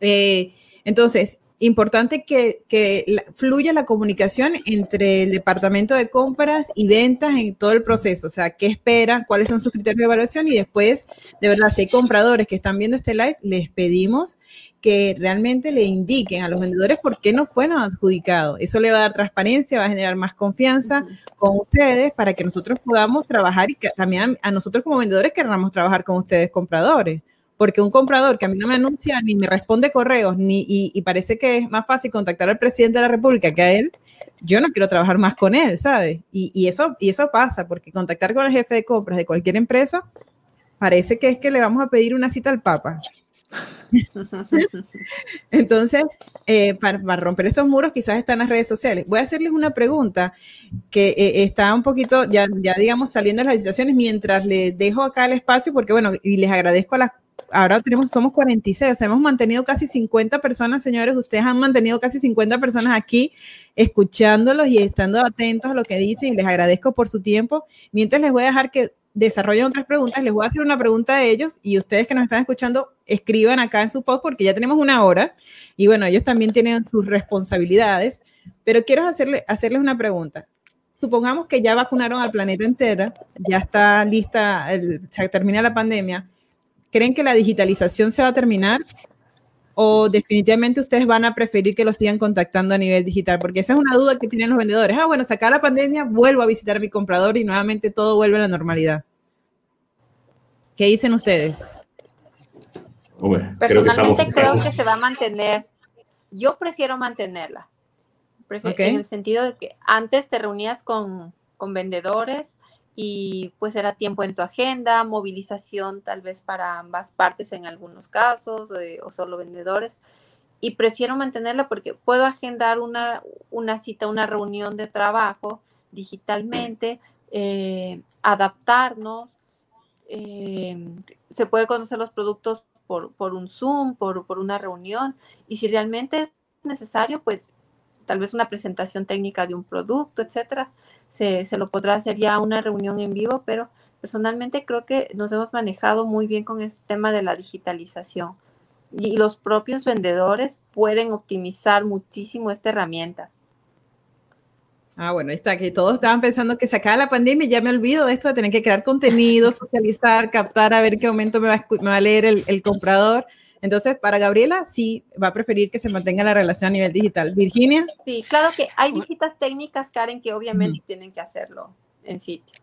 Eh, entonces, importante que, que la, fluya la comunicación entre el departamento de compras y ventas en todo el proceso. O sea, qué esperan, cuáles son sus criterios de evaluación y después, de verdad, si hay compradores que están viendo este live, les pedimos que realmente le indiquen a los vendedores por qué no fueron adjudicados. Eso le va a dar transparencia, va a generar más confianza con ustedes para que nosotros podamos trabajar y que también a, a nosotros como vendedores queramos trabajar con ustedes compradores porque un comprador que a mí no me anuncia ni me responde correos, ni, y, y, parece que es más fácil contactar al presidente de la República que a él, yo no quiero trabajar más con él, ¿sabes? Y, y, eso, y eso pasa, porque contactar con el jefe de compras de cualquier empresa parece que es que le vamos a pedir una cita al Papa. *laughs* Entonces, eh, para, para, romper estos muros, quizás están las redes sociales. Voy a hacerles una pregunta que eh, está un poquito, ya, ya digamos, saliendo de las licitaciones, mientras les dejo acá el espacio, porque bueno, y les agradezco a las ahora tenemos, somos 46, o sea, hemos mantenido casi 50 personas, señores, ustedes han mantenido casi 50 personas aquí escuchándolos y estando atentos a lo que dicen les agradezco por su tiempo. Mientras les voy a dejar que desarrollen otras preguntas, les voy a hacer una pregunta a ellos y ustedes que nos están escuchando, escriban acá en su post porque ya tenemos una hora y bueno, ellos también tienen sus responsabilidades, pero quiero hacerle, hacerles una pregunta. Supongamos que ya vacunaron al planeta entero, ya está lista, se termina la pandemia ¿Creen que la digitalización se va a terminar? ¿O definitivamente ustedes van a preferir que los sigan contactando a nivel digital? Porque esa es una duda que tienen los vendedores. Ah, bueno, saca la pandemia, vuelvo a visitar a mi comprador y nuevamente todo vuelve a la normalidad. ¿Qué dicen ustedes? Hombre, Personalmente creo que, creo que se va a mantener. Yo prefiero mantenerla. Prefiero, okay. En el sentido de que antes te reunías con, con vendedores, y pues era tiempo en tu agenda, movilización tal vez para ambas partes en algunos casos eh, o solo vendedores. Y prefiero mantenerla porque puedo agendar una, una cita, una reunión de trabajo digitalmente, eh, adaptarnos, eh, se puede conocer los productos por, por un Zoom, por, por una reunión y si realmente es necesario, pues tal vez una presentación técnica de un producto, etcétera, se, se, lo podrá hacer ya una reunión en vivo, pero personalmente creo que nos hemos manejado muy bien con este tema de la digitalización y los propios vendedores pueden optimizar muchísimo esta herramienta. Ah, bueno, está, que todos estaban pensando que se acaba la pandemia y ya me olvido de esto de tener que crear contenido, *laughs* socializar, captar, a ver qué momento me va a, leer el comprador. Entonces, para Gabriela, sí va a preferir que se mantenga la relación a nivel digital. Virginia. Sí, claro que hay visitas técnicas, Karen, que obviamente tienen que hacerlo en sitio.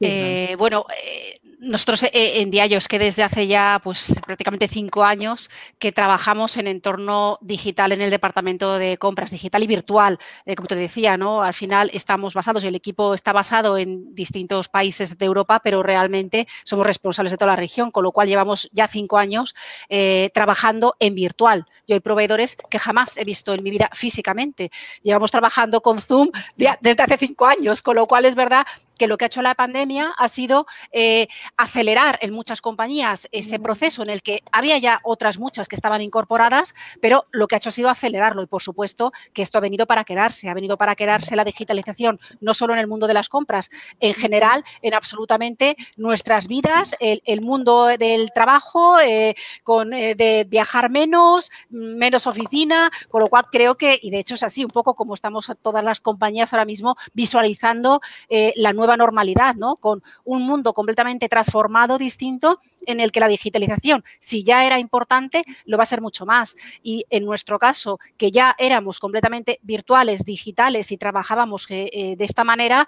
Eh, bueno, eh, nosotros eh, en Diallo es que desde hace ya pues prácticamente cinco años que trabajamos en entorno digital en el departamento de compras, digital y virtual. como te decía, ¿no? Al final estamos basados, y el equipo está basado en distintos países de Europa, pero realmente somos responsables de toda la región, con lo cual llevamos ya cinco años trabajando en virtual. Yo hay proveedores que jamás he visto en mi vida físicamente. Llevamos trabajando con Zoom desde hace cinco años, con lo cual es verdad que lo que ha hecho la pandemia ha sido eh, acelerar en muchas compañías ese proceso en el que había ya otras muchas que estaban incorporadas, pero lo que ha hecho ha sido acelerarlo. Y por supuesto que esto ha venido para quedarse, ha venido para quedarse la digitalización, no solo en el mundo de las compras, en general, en absolutamente nuestras vidas, el, mundo del trabajo, eh, con, eh, de viajar menos, menos oficina, con lo cual creo que, y de hecho es así, un poco como estamos todas las compañías ahora mismo visualizando la nueva normalidad, ¿no? Con un mundo completamente transformado, distinto, en el que la digitalización, si ya era importante, lo va a ser mucho más. Y en nuestro caso, que ya éramos completamente virtuales, digitales y trabajábamos eh, eh, de esta manera,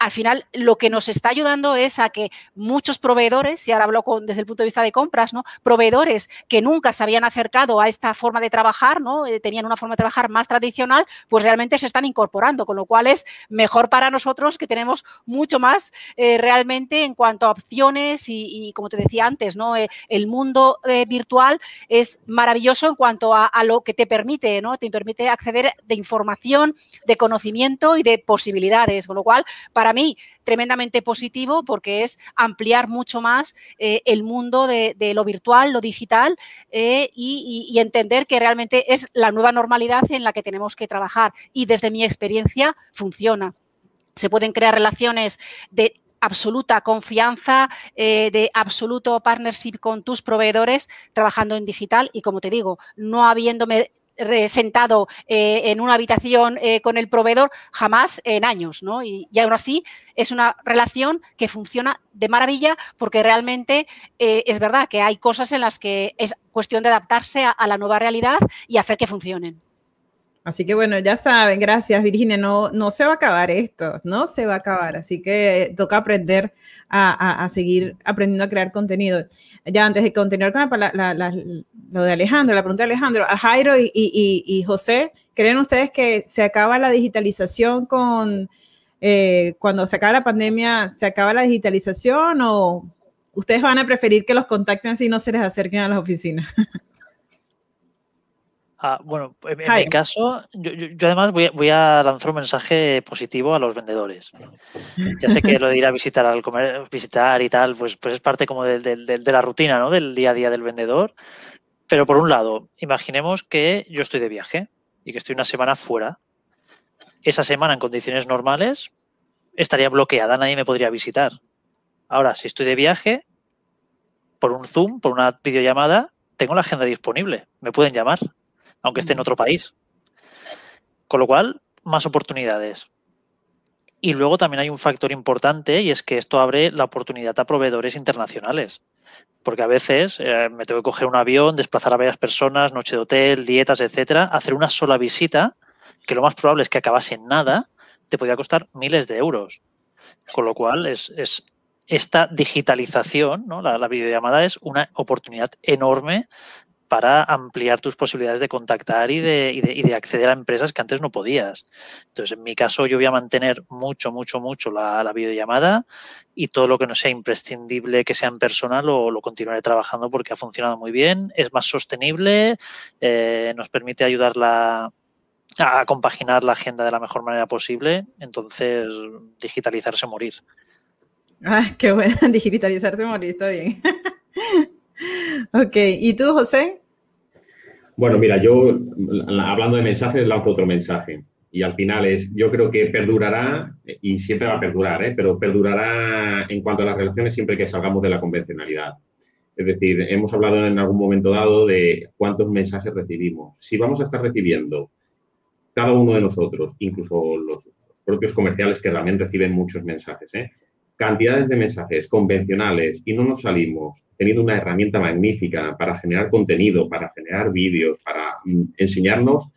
al final lo que nos está ayudando es a que muchos proveedores, y ahora hablo desde el punto de vista de compras, ¿no? proveedores que nunca se habían acercado a esta forma de trabajar, ¿no? Eh, tenían una forma de trabajar más tradicional, pues realmente se están incorporando, con lo cual es mejor para nosotros que tenemos mucho más eh, realmente en cuanto a opciones y, como te decía antes. Eh, el mundo virtual es maravilloso en cuanto a, a, lo que te permite, ¿no? te permite acceder de información, de conocimiento y de posibilidades, con lo cual para para mí tremendamente positivo porque es ampliar mucho más eh, el mundo de, lo virtual, lo digital eh, y, entender que realmente es la nueva normalidad en la que tenemos que trabajar y desde mi experiencia funciona. Se pueden crear relaciones de absoluta confianza, eh, de absoluto partnership con tus proveedores trabajando en digital y como te digo, no habiéndome sentado eh, en una habitación eh, con el proveedor jamás en años, ¿no? Y, aún así es una relación que funciona de maravilla porque realmente eh, es verdad que hay cosas en las que es cuestión de adaptarse a la nueva realidad y hacer que funcionen. Así que bueno, ya saben, gracias Virginia, no, no se va a acabar esto, no se va a acabar, así que toca aprender a, seguir aprendiendo a crear contenido. Ya antes de continuar con lo de Alejandro, la pregunta de Alejandro, a Jairo y, José, ¿creen ustedes que se acaba la digitalización con, eh, cuando se acaba la pandemia, se acaba la digitalización o ustedes van a preferir que los contacten si no se les acerquen a las oficinas? *laughs* Ah, bueno, en, mi caso, yo, además voy, a lanzar un mensaje positivo a los vendedores. Ya sé que lo de ir a visitar al comer, visitar y tal, pues, pues es parte como de, la rutina, ¿no? Del día a día del vendedor. Pero por un lado, imaginemos que yo estoy de viaje y que estoy una semana fuera. Esa semana en condiciones normales estaría bloqueada, nadie me podría visitar. Ahora, si estoy de viaje, por un Zoom, por una videollamada, tengo la agenda disponible, me pueden llamar aunque esté en otro país. Con lo cual, más oportunidades. Y luego también hay un factor importante y es que esto abre la oportunidad a proveedores internacionales. Porque a veces eh, me tengo que coger un avión, desplazar a varias personas, noche de hotel, dietas, etcétera, hacer una sola visita, que lo más probable es que acabase en nada, te podría costar miles de euros. Con lo cual, es, esta digitalización, ¿no? la, videollamada es una oportunidad enorme para ampliar tus posibilidades de contactar y de, acceder a empresas que antes no podías. Entonces, en mi caso, yo voy a mantener mucho, mucho, mucho la, videollamada y todo lo que no sea imprescindible que sea en persona lo, continuaré trabajando porque ha funcionado muy bien, es más sostenible, eh, nos permite ayudarla a compaginar la agenda de la mejor manera posible. Entonces, digitalizarse, morir. Ah, qué bueno, *laughs* digitalizarse, morir, está bien. *laughs* ok, ¿y tú, José? Bueno, mira, yo hablando de mensajes, lanzo otro mensaje. Y al final es, yo creo que perdurará, y siempre va a perdurar, ¿eh? pero perdurará en cuanto a las relaciones siempre que salgamos de la convencionalidad. Es decir, hemos hablado en algún momento dado de cuántos mensajes recibimos. Si vamos a estar recibiendo cada uno de nosotros, incluso los propios comerciales que también reciben muchos mensajes, ¿eh? Cantidades de mensajes convencionales y no nos salimos teniendo una herramienta magnífica para generar contenido, para generar vídeos, para mm, enseñarnos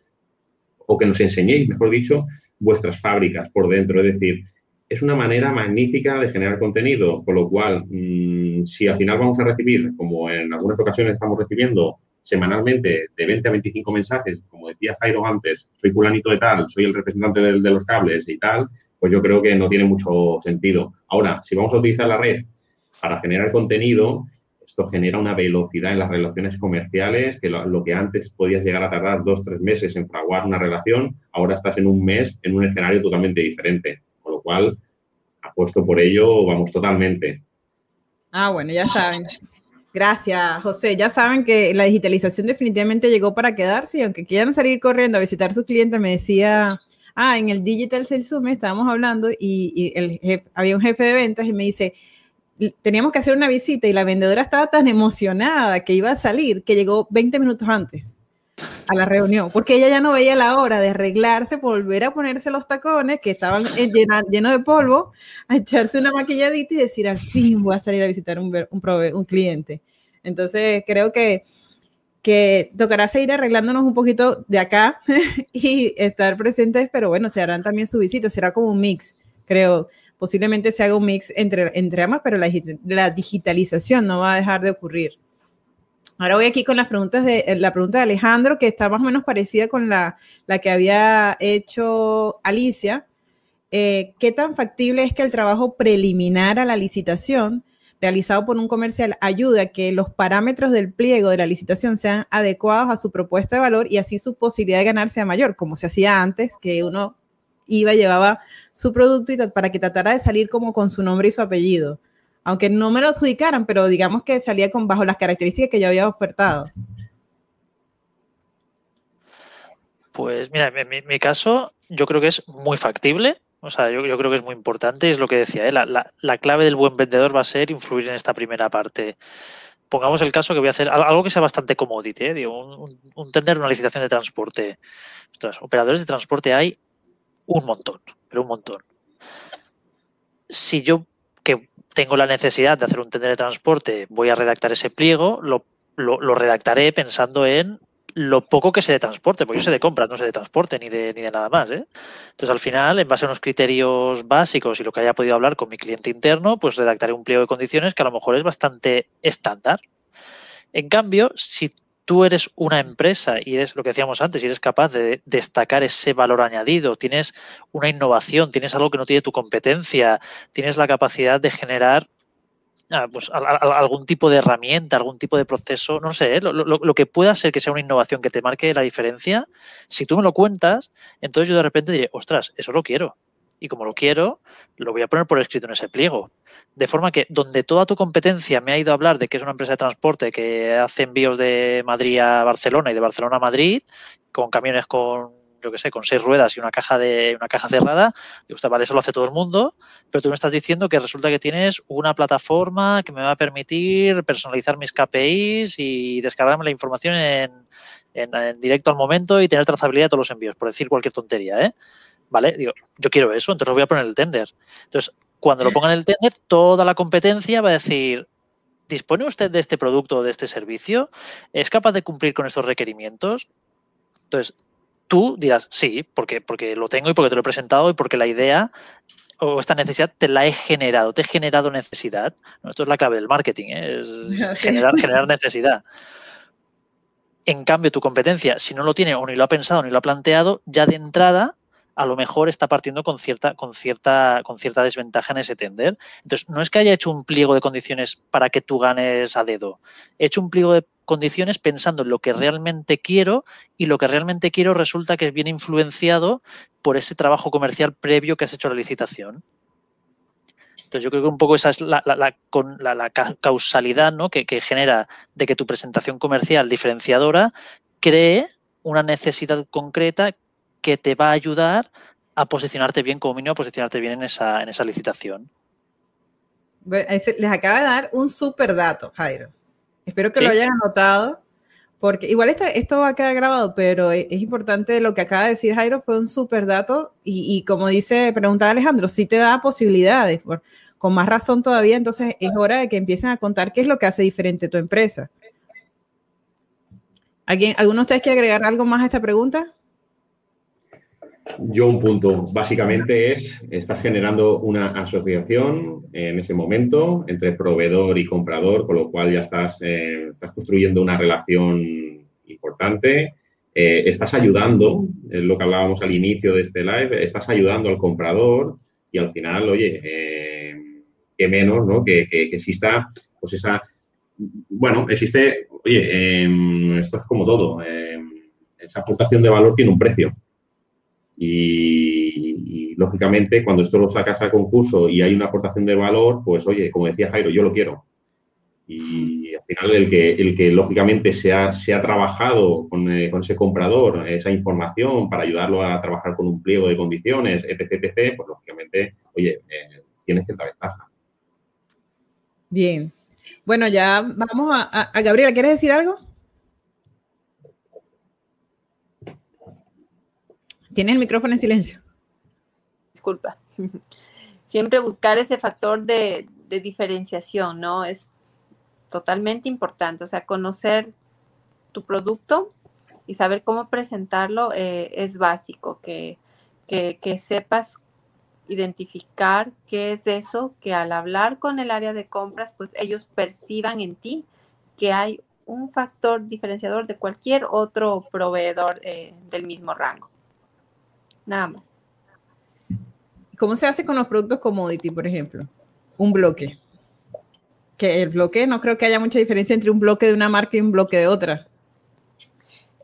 o que nos enseñéis, mejor dicho, vuestras fábricas por dentro. Es decir, es una manera magnífica de generar contenido, con lo cual, mm, si al final vamos a recibir, como en algunas ocasiones estamos recibiendo semanalmente de 20 a 25 mensajes, como decía Jairo antes, soy fulanito de tal, soy el representante de, de los cables y tal, pues yo creo que no tiene mucho sentido. Ahora, si vamos a utilizar la red para generar contenido, esto genera una velocidad en las relaciones comerciales, que lo, que antes podías llegar a tardar dos, tres meses en fraguar una relación, ahora estás en un mes en un escenario totalmente diferente. Con lo cual, apuesto por ello, vamos totalmente. Ah, bueno, ya saben. Gracias, José. Ya saben que la digitalización definitivamente llegó para quedarse y aunque quieran salir corriendo a visitar sus clientes, me decía, ah, en el Digital Sales Summit estábamos hablando y, el había un jefe de ventas y me dice, teníamos que hacer una visita y la vendedora estaba tan emocionada que iba a salir que llegó 20 minutos antes a la reunión, porque ella ya no veía la hora de arreglarse, volver a ponerse los tacones que estaban llenos de polvo, a echarse una maquilladita y decir, al fin voy a salir a visitar un, un, cliente. Entonces, creo que, que tocará seguir arreglándonos un poquito de acá *laughs* y estar presentes, pero bueno, se harán también su visita, será como un mix, creo posiblemente se haga un mix entre, entre ambas, pero la, la digitalización no va a dejar de ocurrir. Ahora voy aquí con las preguntas de eh, la pregunta de Alejandro, que está más o menos parecida con la, la que había hecho Alicia. Eh, ¿Qué tan factible es que el trabajo preliminar a la licitación realizado por un comercial ayude a que los parámetros del pliego de la licitación sean adecuados a su propuesta de valor y así su posibilidad de ganar sea mayor, como se hacía antes, que uno iba, llevaba su producto y para que tratara de salir como con su nombre y su apellido. Aunque no me lo adjudicaran, pero digamos que salía con bajo las características que yo había ofertado. Pues mira, en mi, caso yo creo que es muy factible. O sea, yo, creo que es muy importante. Es lo que decía, ¿eh? la, clave del buen vendedor va a ser influir en esta primera parte pongamos el caso que voy a hacer algo que sea bastante commodity, ¿eh? un, un, tender, una licitación de transporte. operadores de transporte hay un montón, pero un montón. Si yo que tengo la necesidad de hacer un tender de transporte, voy a redactar ese pliego, lo, redactaré pensando en lo poco que sé de transporte, porque yo sé de compras, no sé de transporte ni de, ni de nada más. ¿eh? Entonces, al final, en base a unos criterios básicos y lo que haya podido hablar con mi cliente interno, pues redactaré un pliego de condiciones que a lo mejor es bastante estándar. En cambio, si tú eres una empresa y eres lo que decíamos antes, y eres capaz de destacar ese valor añadido, tienes una innovación, tienes algo que no tiene tu competencia, tienes la capacidad de generar ah, pues, algún tipo de herramienta, algún tipo de proceso, no sé, ¿eh? lo, que pueda ser que sea una innovación que te marque la diferencia, si tú me lo cuentas, entonces yo de repente diré, ostras, eso lo quiero y como lo quiero, lo voy a poner por escrito en ese pliego. De forma que donde toda tu competencia me ha ido a hablar de que es una empresa de transporte que hace envíos de Madrid a Barcelona y de Barcelona a Madrid, con camiones con, yo qué sé, con seis ruedas y una caja de una caja cerrada, digo, vale, eso lo hace todo el mundo, pero tú me estás diciendo que resulta que tienes una plataforma que me va a permitir personalizar mis KPIs y descargarme la información en, en directo al momento y tener trazabilidad de todos los envíos, por decir cualquier tontería, ¿eh? ¿Vale? Digo, yo quiero eso, entonces lo voy a poner en el tender. Entonces, cuando lo ponga en el tender, toda la competencia va a decir, ¿dispone usted de este producto o de este servicio? ¿Es capaz de cumplir con estos requerimientos? Entonces, tú dirás, sí, porque, porque lo tengo y porque te lo he presentado y porque la idea o esta necesidad te la he generado, te he generado necesidad. Esto es la clave del marketing, ¿eh? es *laughs* generar, generar necesidad. En cambio, tu competencia, si no lo tiene o ni lo ha pensado ni lo ha planteado, ya de entrada a lo mejor está partiendo con cierta, con cierta, con cierta desventaja en ese tender. Entonces, no es que haya hecho un pliego de condiciones para que tú ganes a dedo. He hecho un pliego de condiciones pensando en lo que realmente quiero y lo que realmente quiero resulta que viene influenciado por ese trabajo comercial previo que has hecho a la licitación. Entonces yo creo que un poco esa es la, la, causalidad ¿no? que genera de que tu presentación comercial diferenciadora cree una necesidad concreta que te va a ayudar a posicionarte bien, como mínimo, a posicionarte bien en esa, en esa licitación. Les acaba de dar un súper dato, Jairo. Espero que lo hayan anotado, porque igual esto, va a quedar grabado, pero es, importante lo que acaba de decir Jairo, fue un súper dato y, como dice, preguntaba Alejandro, sí te da posibilidades, con más razón todavía, entonces es hora de que empiecen a contar qué es lo que hace diferente tu empresa. ¿Alguien, ¿Alguno de ustedes quiere agregar algo más a esta pregunta? Yo un punto, básicamente es, estás generando una asociación en ese momento entre proveedor y comprador, con lo cual ya estás, eh, estás construyendo una relación importante, eh, estás ayudando, es lo que hablábamos al inicio de este live, estás ayudando al comprador y al final, oye, eh, qué menos, ¿no? Que, que, que, exista, pues esa, bueno, existe, oye, esto es como todo, esa aportación de valor tiene un precio y, lógicamente, cuando esto lo sacas a concurso y hay una aportación de valor, pues oye, como decía Jairo, yo lo quiero. Y al final el que, el que lógicamente se ha, se ha trabajado con, eh, con, ese comprador esa información para ayudarlo a trabajar con un pliego de condiciones, etc., etc., pues lógicamente, oye, eh, tiene cierta ventaja. Bien. Bueno, ya vamos a, a, a Gabriela, ¿quieres decir algo? Tienes el micrófono en silencio. Disculpa. *laughs* Siempre buscar ese factor de, diferenciación, ¿no? Es totalmente importante. O sea, conocer tu producto y saber cómo presentarlo eh, es básico. Que, que, que sepas identificar qué es eso que al hablar con el área de compras, pues ellos perciban en ti que hay un factor diferenciador de cualquier otro proveedor eh, del mismo rango. Nada más. ¿Cómo se hace con los productos commodity, por ejemplo? Un bloque. Que el bloque, no creo que haya mucha diferencia entre un bloque de una marca y un bloque de otra.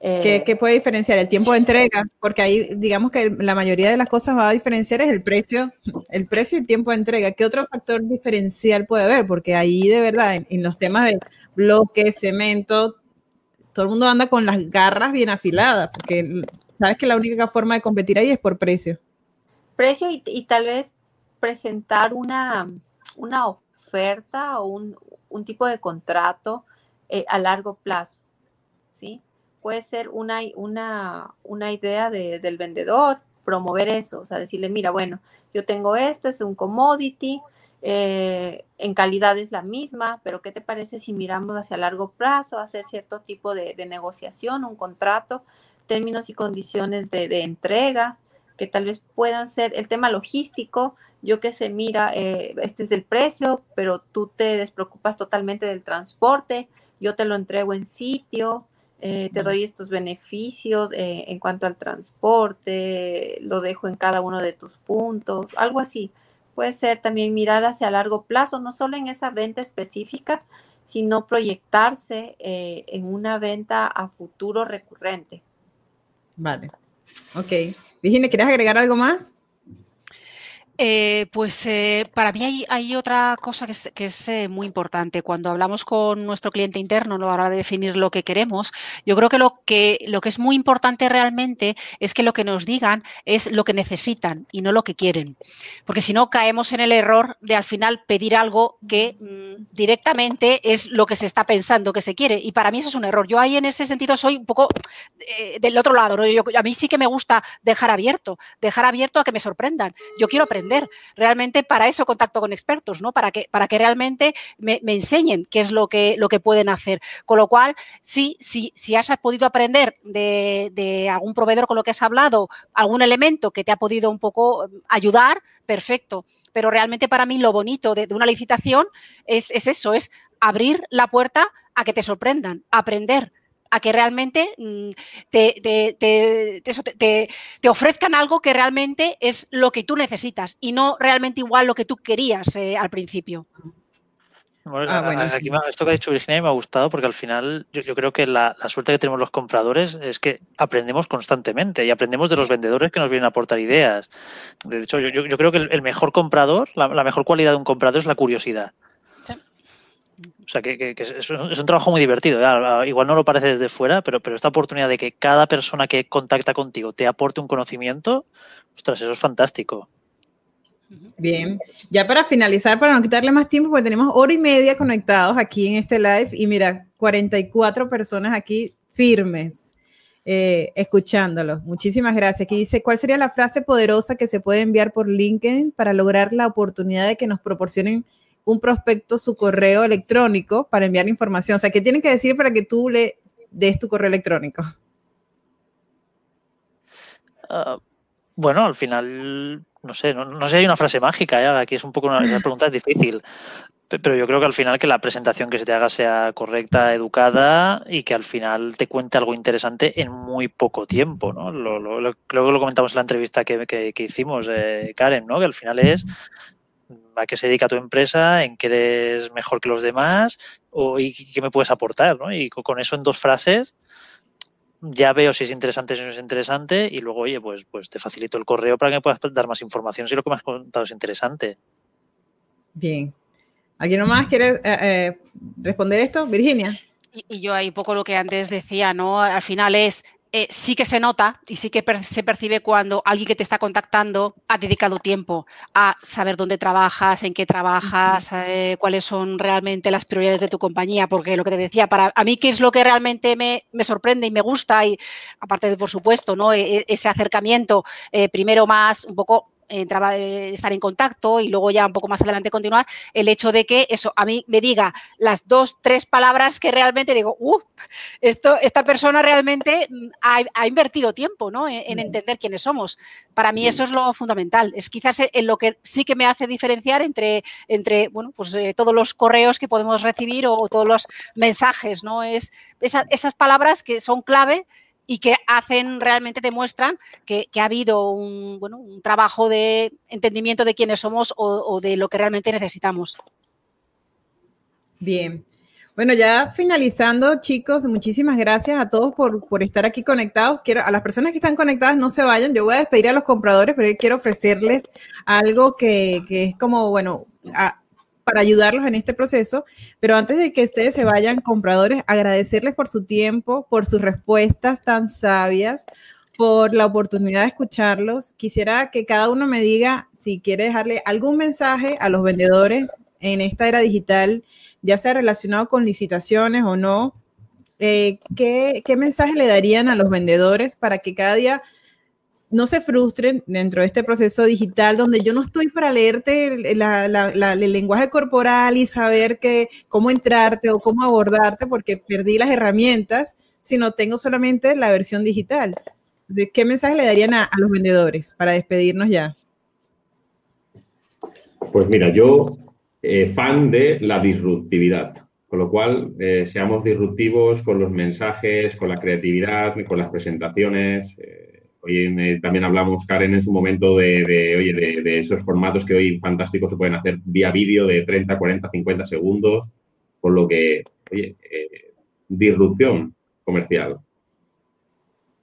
Eh, ¿Qué, ¿Qué, puede diferenciar? El tiempo de entrega, porque ahí digamos que la mayoría de las cosas va a diferenciar es el precio, el precio y el tiempo de entrega. ¿Qué otro factor diferencial puede haber? Porque ahí de verdad, en, en los temas de bloque, cemento, todo el mundo anda con las garras bien afiladas, porque sabes que la única forma de competir ahí es por precio. Precio y, tal vez presentar una, una oferta o un, un, tipo de contrato eh, a largo plazo, ¿sí? Puede ser una, una, una idea de, del vendedor, promover eso, o sea, decirle, mira, bueno, yo tengo esto, es un commodity, eh, en calidad es la misma, pero ¿qué te parece si miramos hacia largo plazo, hacer cierto tipo de, de negociación, un contrato términos y condiciones de, de, entrega, que tal vez puedan ser el tema logístico, yo que sé, mira, eh, este es el precio, pero tú te despreocupas totalmente del transporte, yo te lo entrego en sitio, eh, te doy estos beneficios eh, en cuanto al transporte, lo dejo en cada uno de tus puntos, algo así. Puede ser también mirar hacia largo plazo, no solo en esa venta específica, sino proyectarse eh, en una venta a futuro recurrente. Vale. Ok. Virginia, ¿quieres agregar algo más? Eh, pues eh, para mí hay, otra cosa que es, muy importante. Cuando hablamos con nuestro cliente interno a la hora de definir lo que queremos, yo creo que lo, que lo que es muy importante realmente es que lo que nos digan es lo que necesitan y no lo que quieren. Porque si no, caemos en el error de al final pedir algo que mmm, directamente es lo que se está pensando que se quiere. Y para mí eso es un error. Yo ahí en ese sentido soy un poco eh, del otro lado. Yo, a mí sí que me gusta dejar abierto, dejar abierto a que me sorprendan. Yo quiero aprender Realmente para eso contacto con expertos, ¿no? Para que, para que realmente me, me enseñen qué es lo que, lo que pueden hacer. Con lo cual, sí, sí, si has podido aprender de, de algún proveedor con lo que has hablado, algún elemento que te ha podido un poco ayudar, perfecto pero realmente para mí lo bonito de, de una licitación es, es, eso, es abrir la puerta a que te sorprendan, aprender, a que realmente mm, te, te, te, te, ofrezcan algo que realmente es lo que tú necesitas y no realmente igual lo que tú querías eh, al principio. Bueno, ah, bueno. Aquí esto que ha dicho Virginia me ha gustado porque al final yo, yo creo que la, la, suerte que tenemos los compradores es que aprendemos constantemente y aprendemos de los vendedores que nos vienen a aportar ideas. De hecho, yo, yo creo que el, el mejor comprador, la, la, mejor cualidad de un comprador es la curiosidad. O sea, que, que, es, un trabajo muy divertido. ¿eh? Igual no lo parece desde fuera, pero, pero esta oportunidad de que cada persona que contacta contigo te aporte un conocimiento, ostras, eso es fantástico. Bien, ya para finalizar, para no quitarle más tiempo, porque tenemos hora y media conectados aquí en este live y mira, 44 personas aquí firmes, eh, escuchándolos. Muchísimas gracias. Aquí dice, ¿cuál sería la frase poderosa que se puede enviar por LinkedIn para lograr la oportunidad de que nos proporcionen un prospecto su correo electrónico para enviar información. O sea, ¿qué tienen que decir para que tú le des tu correo electrónico? Uh, Bueno, al final, no sé, no, sé si hay una frase mágica, ¿eh? aquí es un poco una, pregunta difícil, pero yo creo que al final que la presentación que se te haga sea correcta, educada y que al final te cuente algo interesante en muy poco tiempo, ¿no? Lo, creo que lo comentamos en la entrevista que, hicimos, eh, Karen, ¿no? Que al final es a qué se dedica tu empresa, en qué eres mejor que los demás o, y qué me puedes aportar, ¿no? Y con eso en dos frases ya veo si es interesante o si no es interesante y luego, oye, pues, pues te facilito el correo para que me puedas dar más información si lo que me has contado es interesante. Bien. ¿Alguien más quiere eh, eh, responder esto? Virginia. Y, yo ahí poco lo que antes decía, ¿no? Al final es eh, sí que se nota y sí que se percibe cuando alguien que te está contactando ha dedicado tiempo a saber dónde trabajas, en qué trabajas, eh, cuáles son realmente las prioridades de tu compañía, porque lo que te decía, para a mí qué es lo que realmente me, sorprende y me gusta, y aparte de, por supuesto, ¿no? E, e, ese acercamiento, eh, primero más un poco entraba, estar en contacto y luego ya un poco más adelante continuar, el hecho de que eso a mí me diga las dos, tres palabras que realmente digo, uh, esto, esta persona realmente mm, ha, invertido tiempo ¿no? en, entender quiénes somos. Para mí eso es lo fundamental. Es quizás en lo que sí que me hace diferenciar entre, entre bueno, pues, eh, todos los correos que podemos recibir o, todos los mensajes. ¿no? Es esas palabras que son clave y que hacen, realmente demuestran que, ha habido un, bueno, un trabajo de entendimiento de quiénes somos o, de lo que realmente necesitamos. Bien. Bueno, ya finalizando, chicos, muchísimas gracias a todos por, por, estar aquí conectados. Quiero, a las personas que están conectadas, no se vayan. Yo voy a despedir a los compradores, pero quiero ofrecerles algo que, que es como, bueno, para ayudarlos en este proceso. Pero antes de que ustedes se vayan, compradores, agradecerles por su tiempo, por sus respuestas tan sabias, por la oportunidad de escucharlos. Quisiera que cada uno me diga si quiere dejarle algún mensaje a los vendedores en esta era digital, ya sea relacionado con licitaciones o no. Eh, ¿qué, ¿Qué mensaje le darían a los vendedores para que cada día no se frustren dentro de este proceso digital donde yo no estoy para leerte el lenguaje corporal y saber que, cómo entrarte o cómo abordarte porque perdí las herramientas, sino tengo solamente la versión digital. ¿De ¿Qué mensaje le darían a, los vendedores para despedirnos ya? Pues mira, yo eh, fan de la disruptividad, con lo cual eh, seamos disruptivos con los mensajes, con la creatividad, con las presentaciones. Eh, Hoy también hablamos, Karen, en su momento de, de, esos formatos que hoy fantásticos se pueden hacer vía vídeo de 30, 40, 50 segundos, por lo que, oye, eh, disrupción comercial.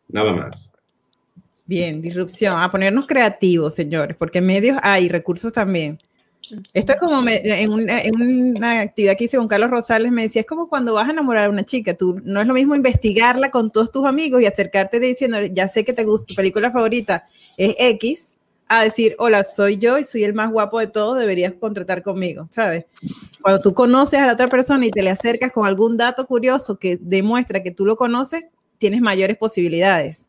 Nada más. Bien, disrupción. A ponernos creativos, señores, porque medios hay, recursos también. Esto es como en, una, actividad que hice con Carlos Rosales, me decía, es como cuando vas a enamorar a una chica, tú no es lo mismo investigarla con todos tus amigos y acercarte diciendo, ya sé que te gusta, tu película favorita es X, a decir, hola, soy yo y soy el más guapo de todos, deberías contratar conmigo, ¿sabes? Cuando tú conoces a la otra persona y te le acercas con algún dato curioso que demuestra que tú lo conoces, tienes mayores posibilidades.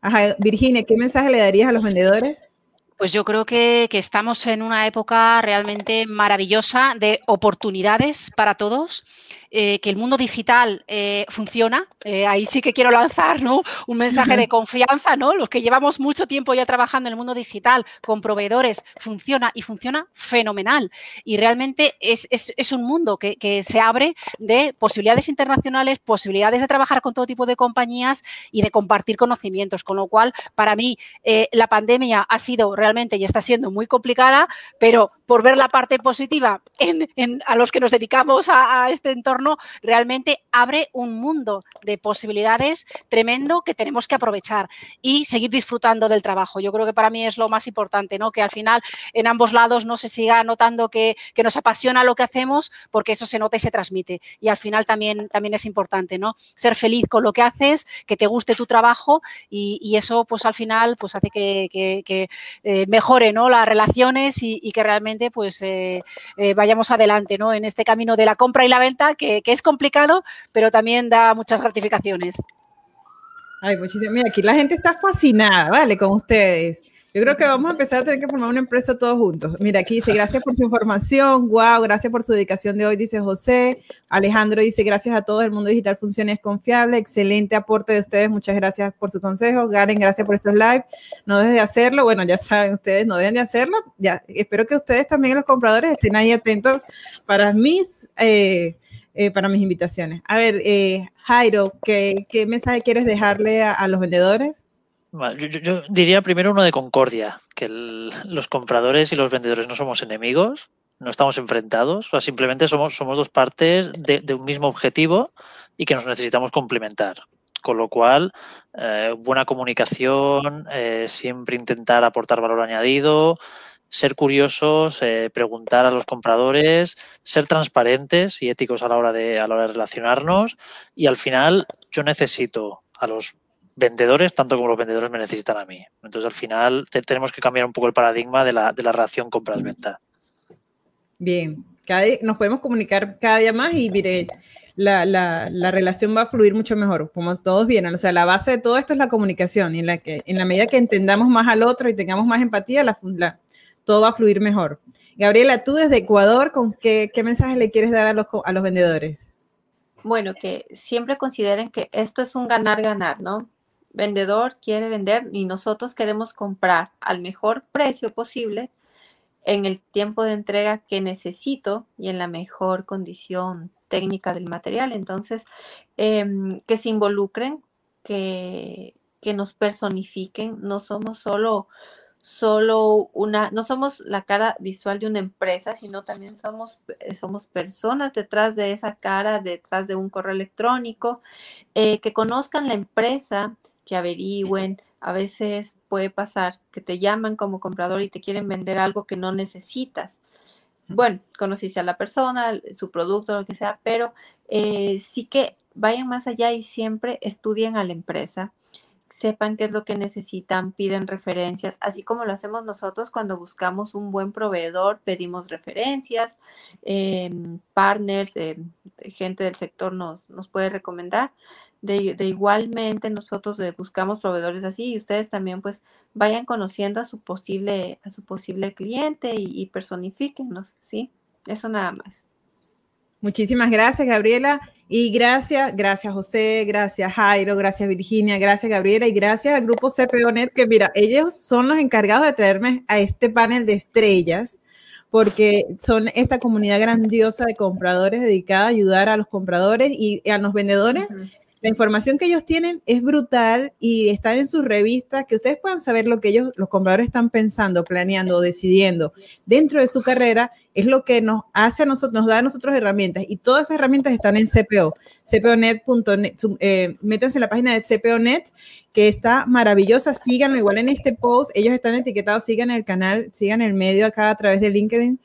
Ajá, Virginia, ¿qué mensaje le darías a los vendedores? Pues yo creo que, estamos en una época realmente maravillosa de oportunidades para todos eh, que el mundo digital eh, funciona. Eh, ahí sí que quiero lanzar ¿no? un mensaje de confianza, ¿no? Los que llevamos mucho tiempo ya trabajando en el mundo digital con proveedores, funciona y funciona fenomenal. Y realmente es, un mundo que, se abre de posibilidades internacionales, posibilidades de trabajar con todo tipo de compañías y de compartir conocimientos. Con lo cual, para mí, la pandemia ha sido realmente y está siendo muy complicada, pero por ver la parte positiva a los que nos dedicamos a este entorno, realmente abre un mundo de posibilidades tremendo que tenemos que aprovechar y seguir disfrutando del trabajo. Yo creo que para mí es lo más importante, ¿no? Que al final en ambos lados no se siga notando que, nos apasiona lo que hacemos, porque eso se nota y se transmite. Y al final también, también es importante, ¿no? Ser feliz con lo que haces, que te guste tu trabajo y, eso, pues al final, pues hace que, eh, mejore. Las relaciones y, que realmente, pues, eh, eh, vayamos adelante, ¿no? En este camino de la compra y la venta que es complicado, pero también da muchas gratificaciones. Ay, muchísimas. Mira, aquí la gente está fascinada, ¿vale? Con ustedes. Yo creo que vamos a empezar a tener que formar una empresa todos juntos. Mira, aquí dice, gracias por su información, wow, gracias por su dedicación de hoy, dice José. Alejandro dice, gracias a todos, el mundo digital funciona, es confiable, excelente aporte de ustedes, muchas gracias por su consejo. Garen, gracias por estos live. No dejen de hacerlo, bueno, ya saben ustedes, no dejen de hacerlo. Ya, espero que ustedes también, los compradores, estén ahí atentos para mis... Eh, eh, para mis invitaciones. A ver, eh, Jairo, ¿qué, ¿qué, mensaje quieres dejarle a los vendedores? Yo, diría primero uno de concordia, que los compradores y los vendedores no somos enemigos, no estamos enfrentados, o simplemente somos, somos dos partes de, un mismo objetivo y que nos necesitamos complementar. Con lo cual, eh, buena comunicación, eh, siempre intentar aportar valor añadido, ser curiosos, eh, preguntar a los compradores, ser transparentes y éticos a la hora de a la hora de relacionarnos. Y al final, yo necesito a los vendedores tanto como los vendedores me necesitan a mí. Entonces, al final, tenemos que cambiar un poco el paradigma de la, de la relación compras-venta. Bien, cada nos podemos comunicar cada día más y mire, la, la, la, relación va a fluir mucho mejor, como todos vienen. O sea, la base de todo esto es la comunicación y en la, que, en la medida que entendamos más al otro y tengamos más empatía, la, todo va a fluir mejor. Gabriela, tú desde Ecuador, ¿con qué, qué mensaje le quieres dar a los, a los vendedores? Bueno, que siempre consideren que esto es un ganar-ganar, ¿no? Vendedor quiere vender y nosotros queremos comprar al mejor precio posible en el tiempo de entrega que necesito y en la mejor condición técnica del material. Entonces, em, que se involucren, que, que nos personifiquen, no somos solo solo una, no somos la cara visual de una empresa, sino también somos, somos personas detrás de esa cara, detrás de un correo electrónico, eh, que conozcan la empresa, que averigüen. A veces puede pasar que te llaman como comprador y te quieren vender algo que no necesitas. Bueno, conociste a la persona, su producto, lo que sea, pero eh, sí que vayan más allá y siempre estudien a la empresa sepan qué es lo que necesitan, piden referencias, así como lo hacemos nosotros cuando buscamos un buen proveedor, pedimos referencias, em, partners, em, gente del sector nos, nos puede recomendar. De, igualmente nosotros eh, buscamos proveedores así y ustedes también pues vayan conociendo a su posible, a su posible cliente y, y personifiquennos, ¿sí? Eso nada más. Muchísimas gracias, Gabriela. Y gracias, gracias José, gracias Jairo, gracias Virginia, gracias Gabriela y gracias al grupo CPONet, que mira, ellos son los encargados de traerme a este panel de estrellas, porque son esta comunidad grandiosa de compradores dedicada a ayudar a los compradores y a los vendedores. La información que ellos tienen es brutal y están en sus revistas, que ustedes puedan saber lo que ellos, los compradores, están pensando, planeando, decidiendo dentro de su carrera, es lo que nos hace a nosotros, nos da a nosotros herramientas. Y todas esas herramientas están en CPO, cponet.net. Eh, métanse en la página de CPOnet, que está maravillosa. Síganlo igual en este post. Ellos están etiquetados, sigan el canal, sigan el medio acá a través de LinkedIn.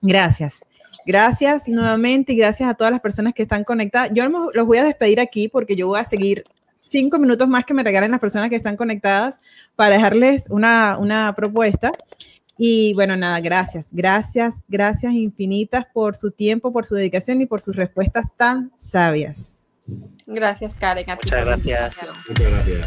Gracias. Gracias nuevamente y gracias a todas las personas que están conectadas. Yo los voy a despedir aquí porque yo voy a seguir cinco minutos más que me regalen las personas que están conectadas para dejarles una, una propuesta. Y bueno, nada, gracias, gracias, gracias infinitas por su tiempo, por su dedicación y por sus respuestas tan sabias. Gracias, Karen. Muchas gracias. Muchas gracias.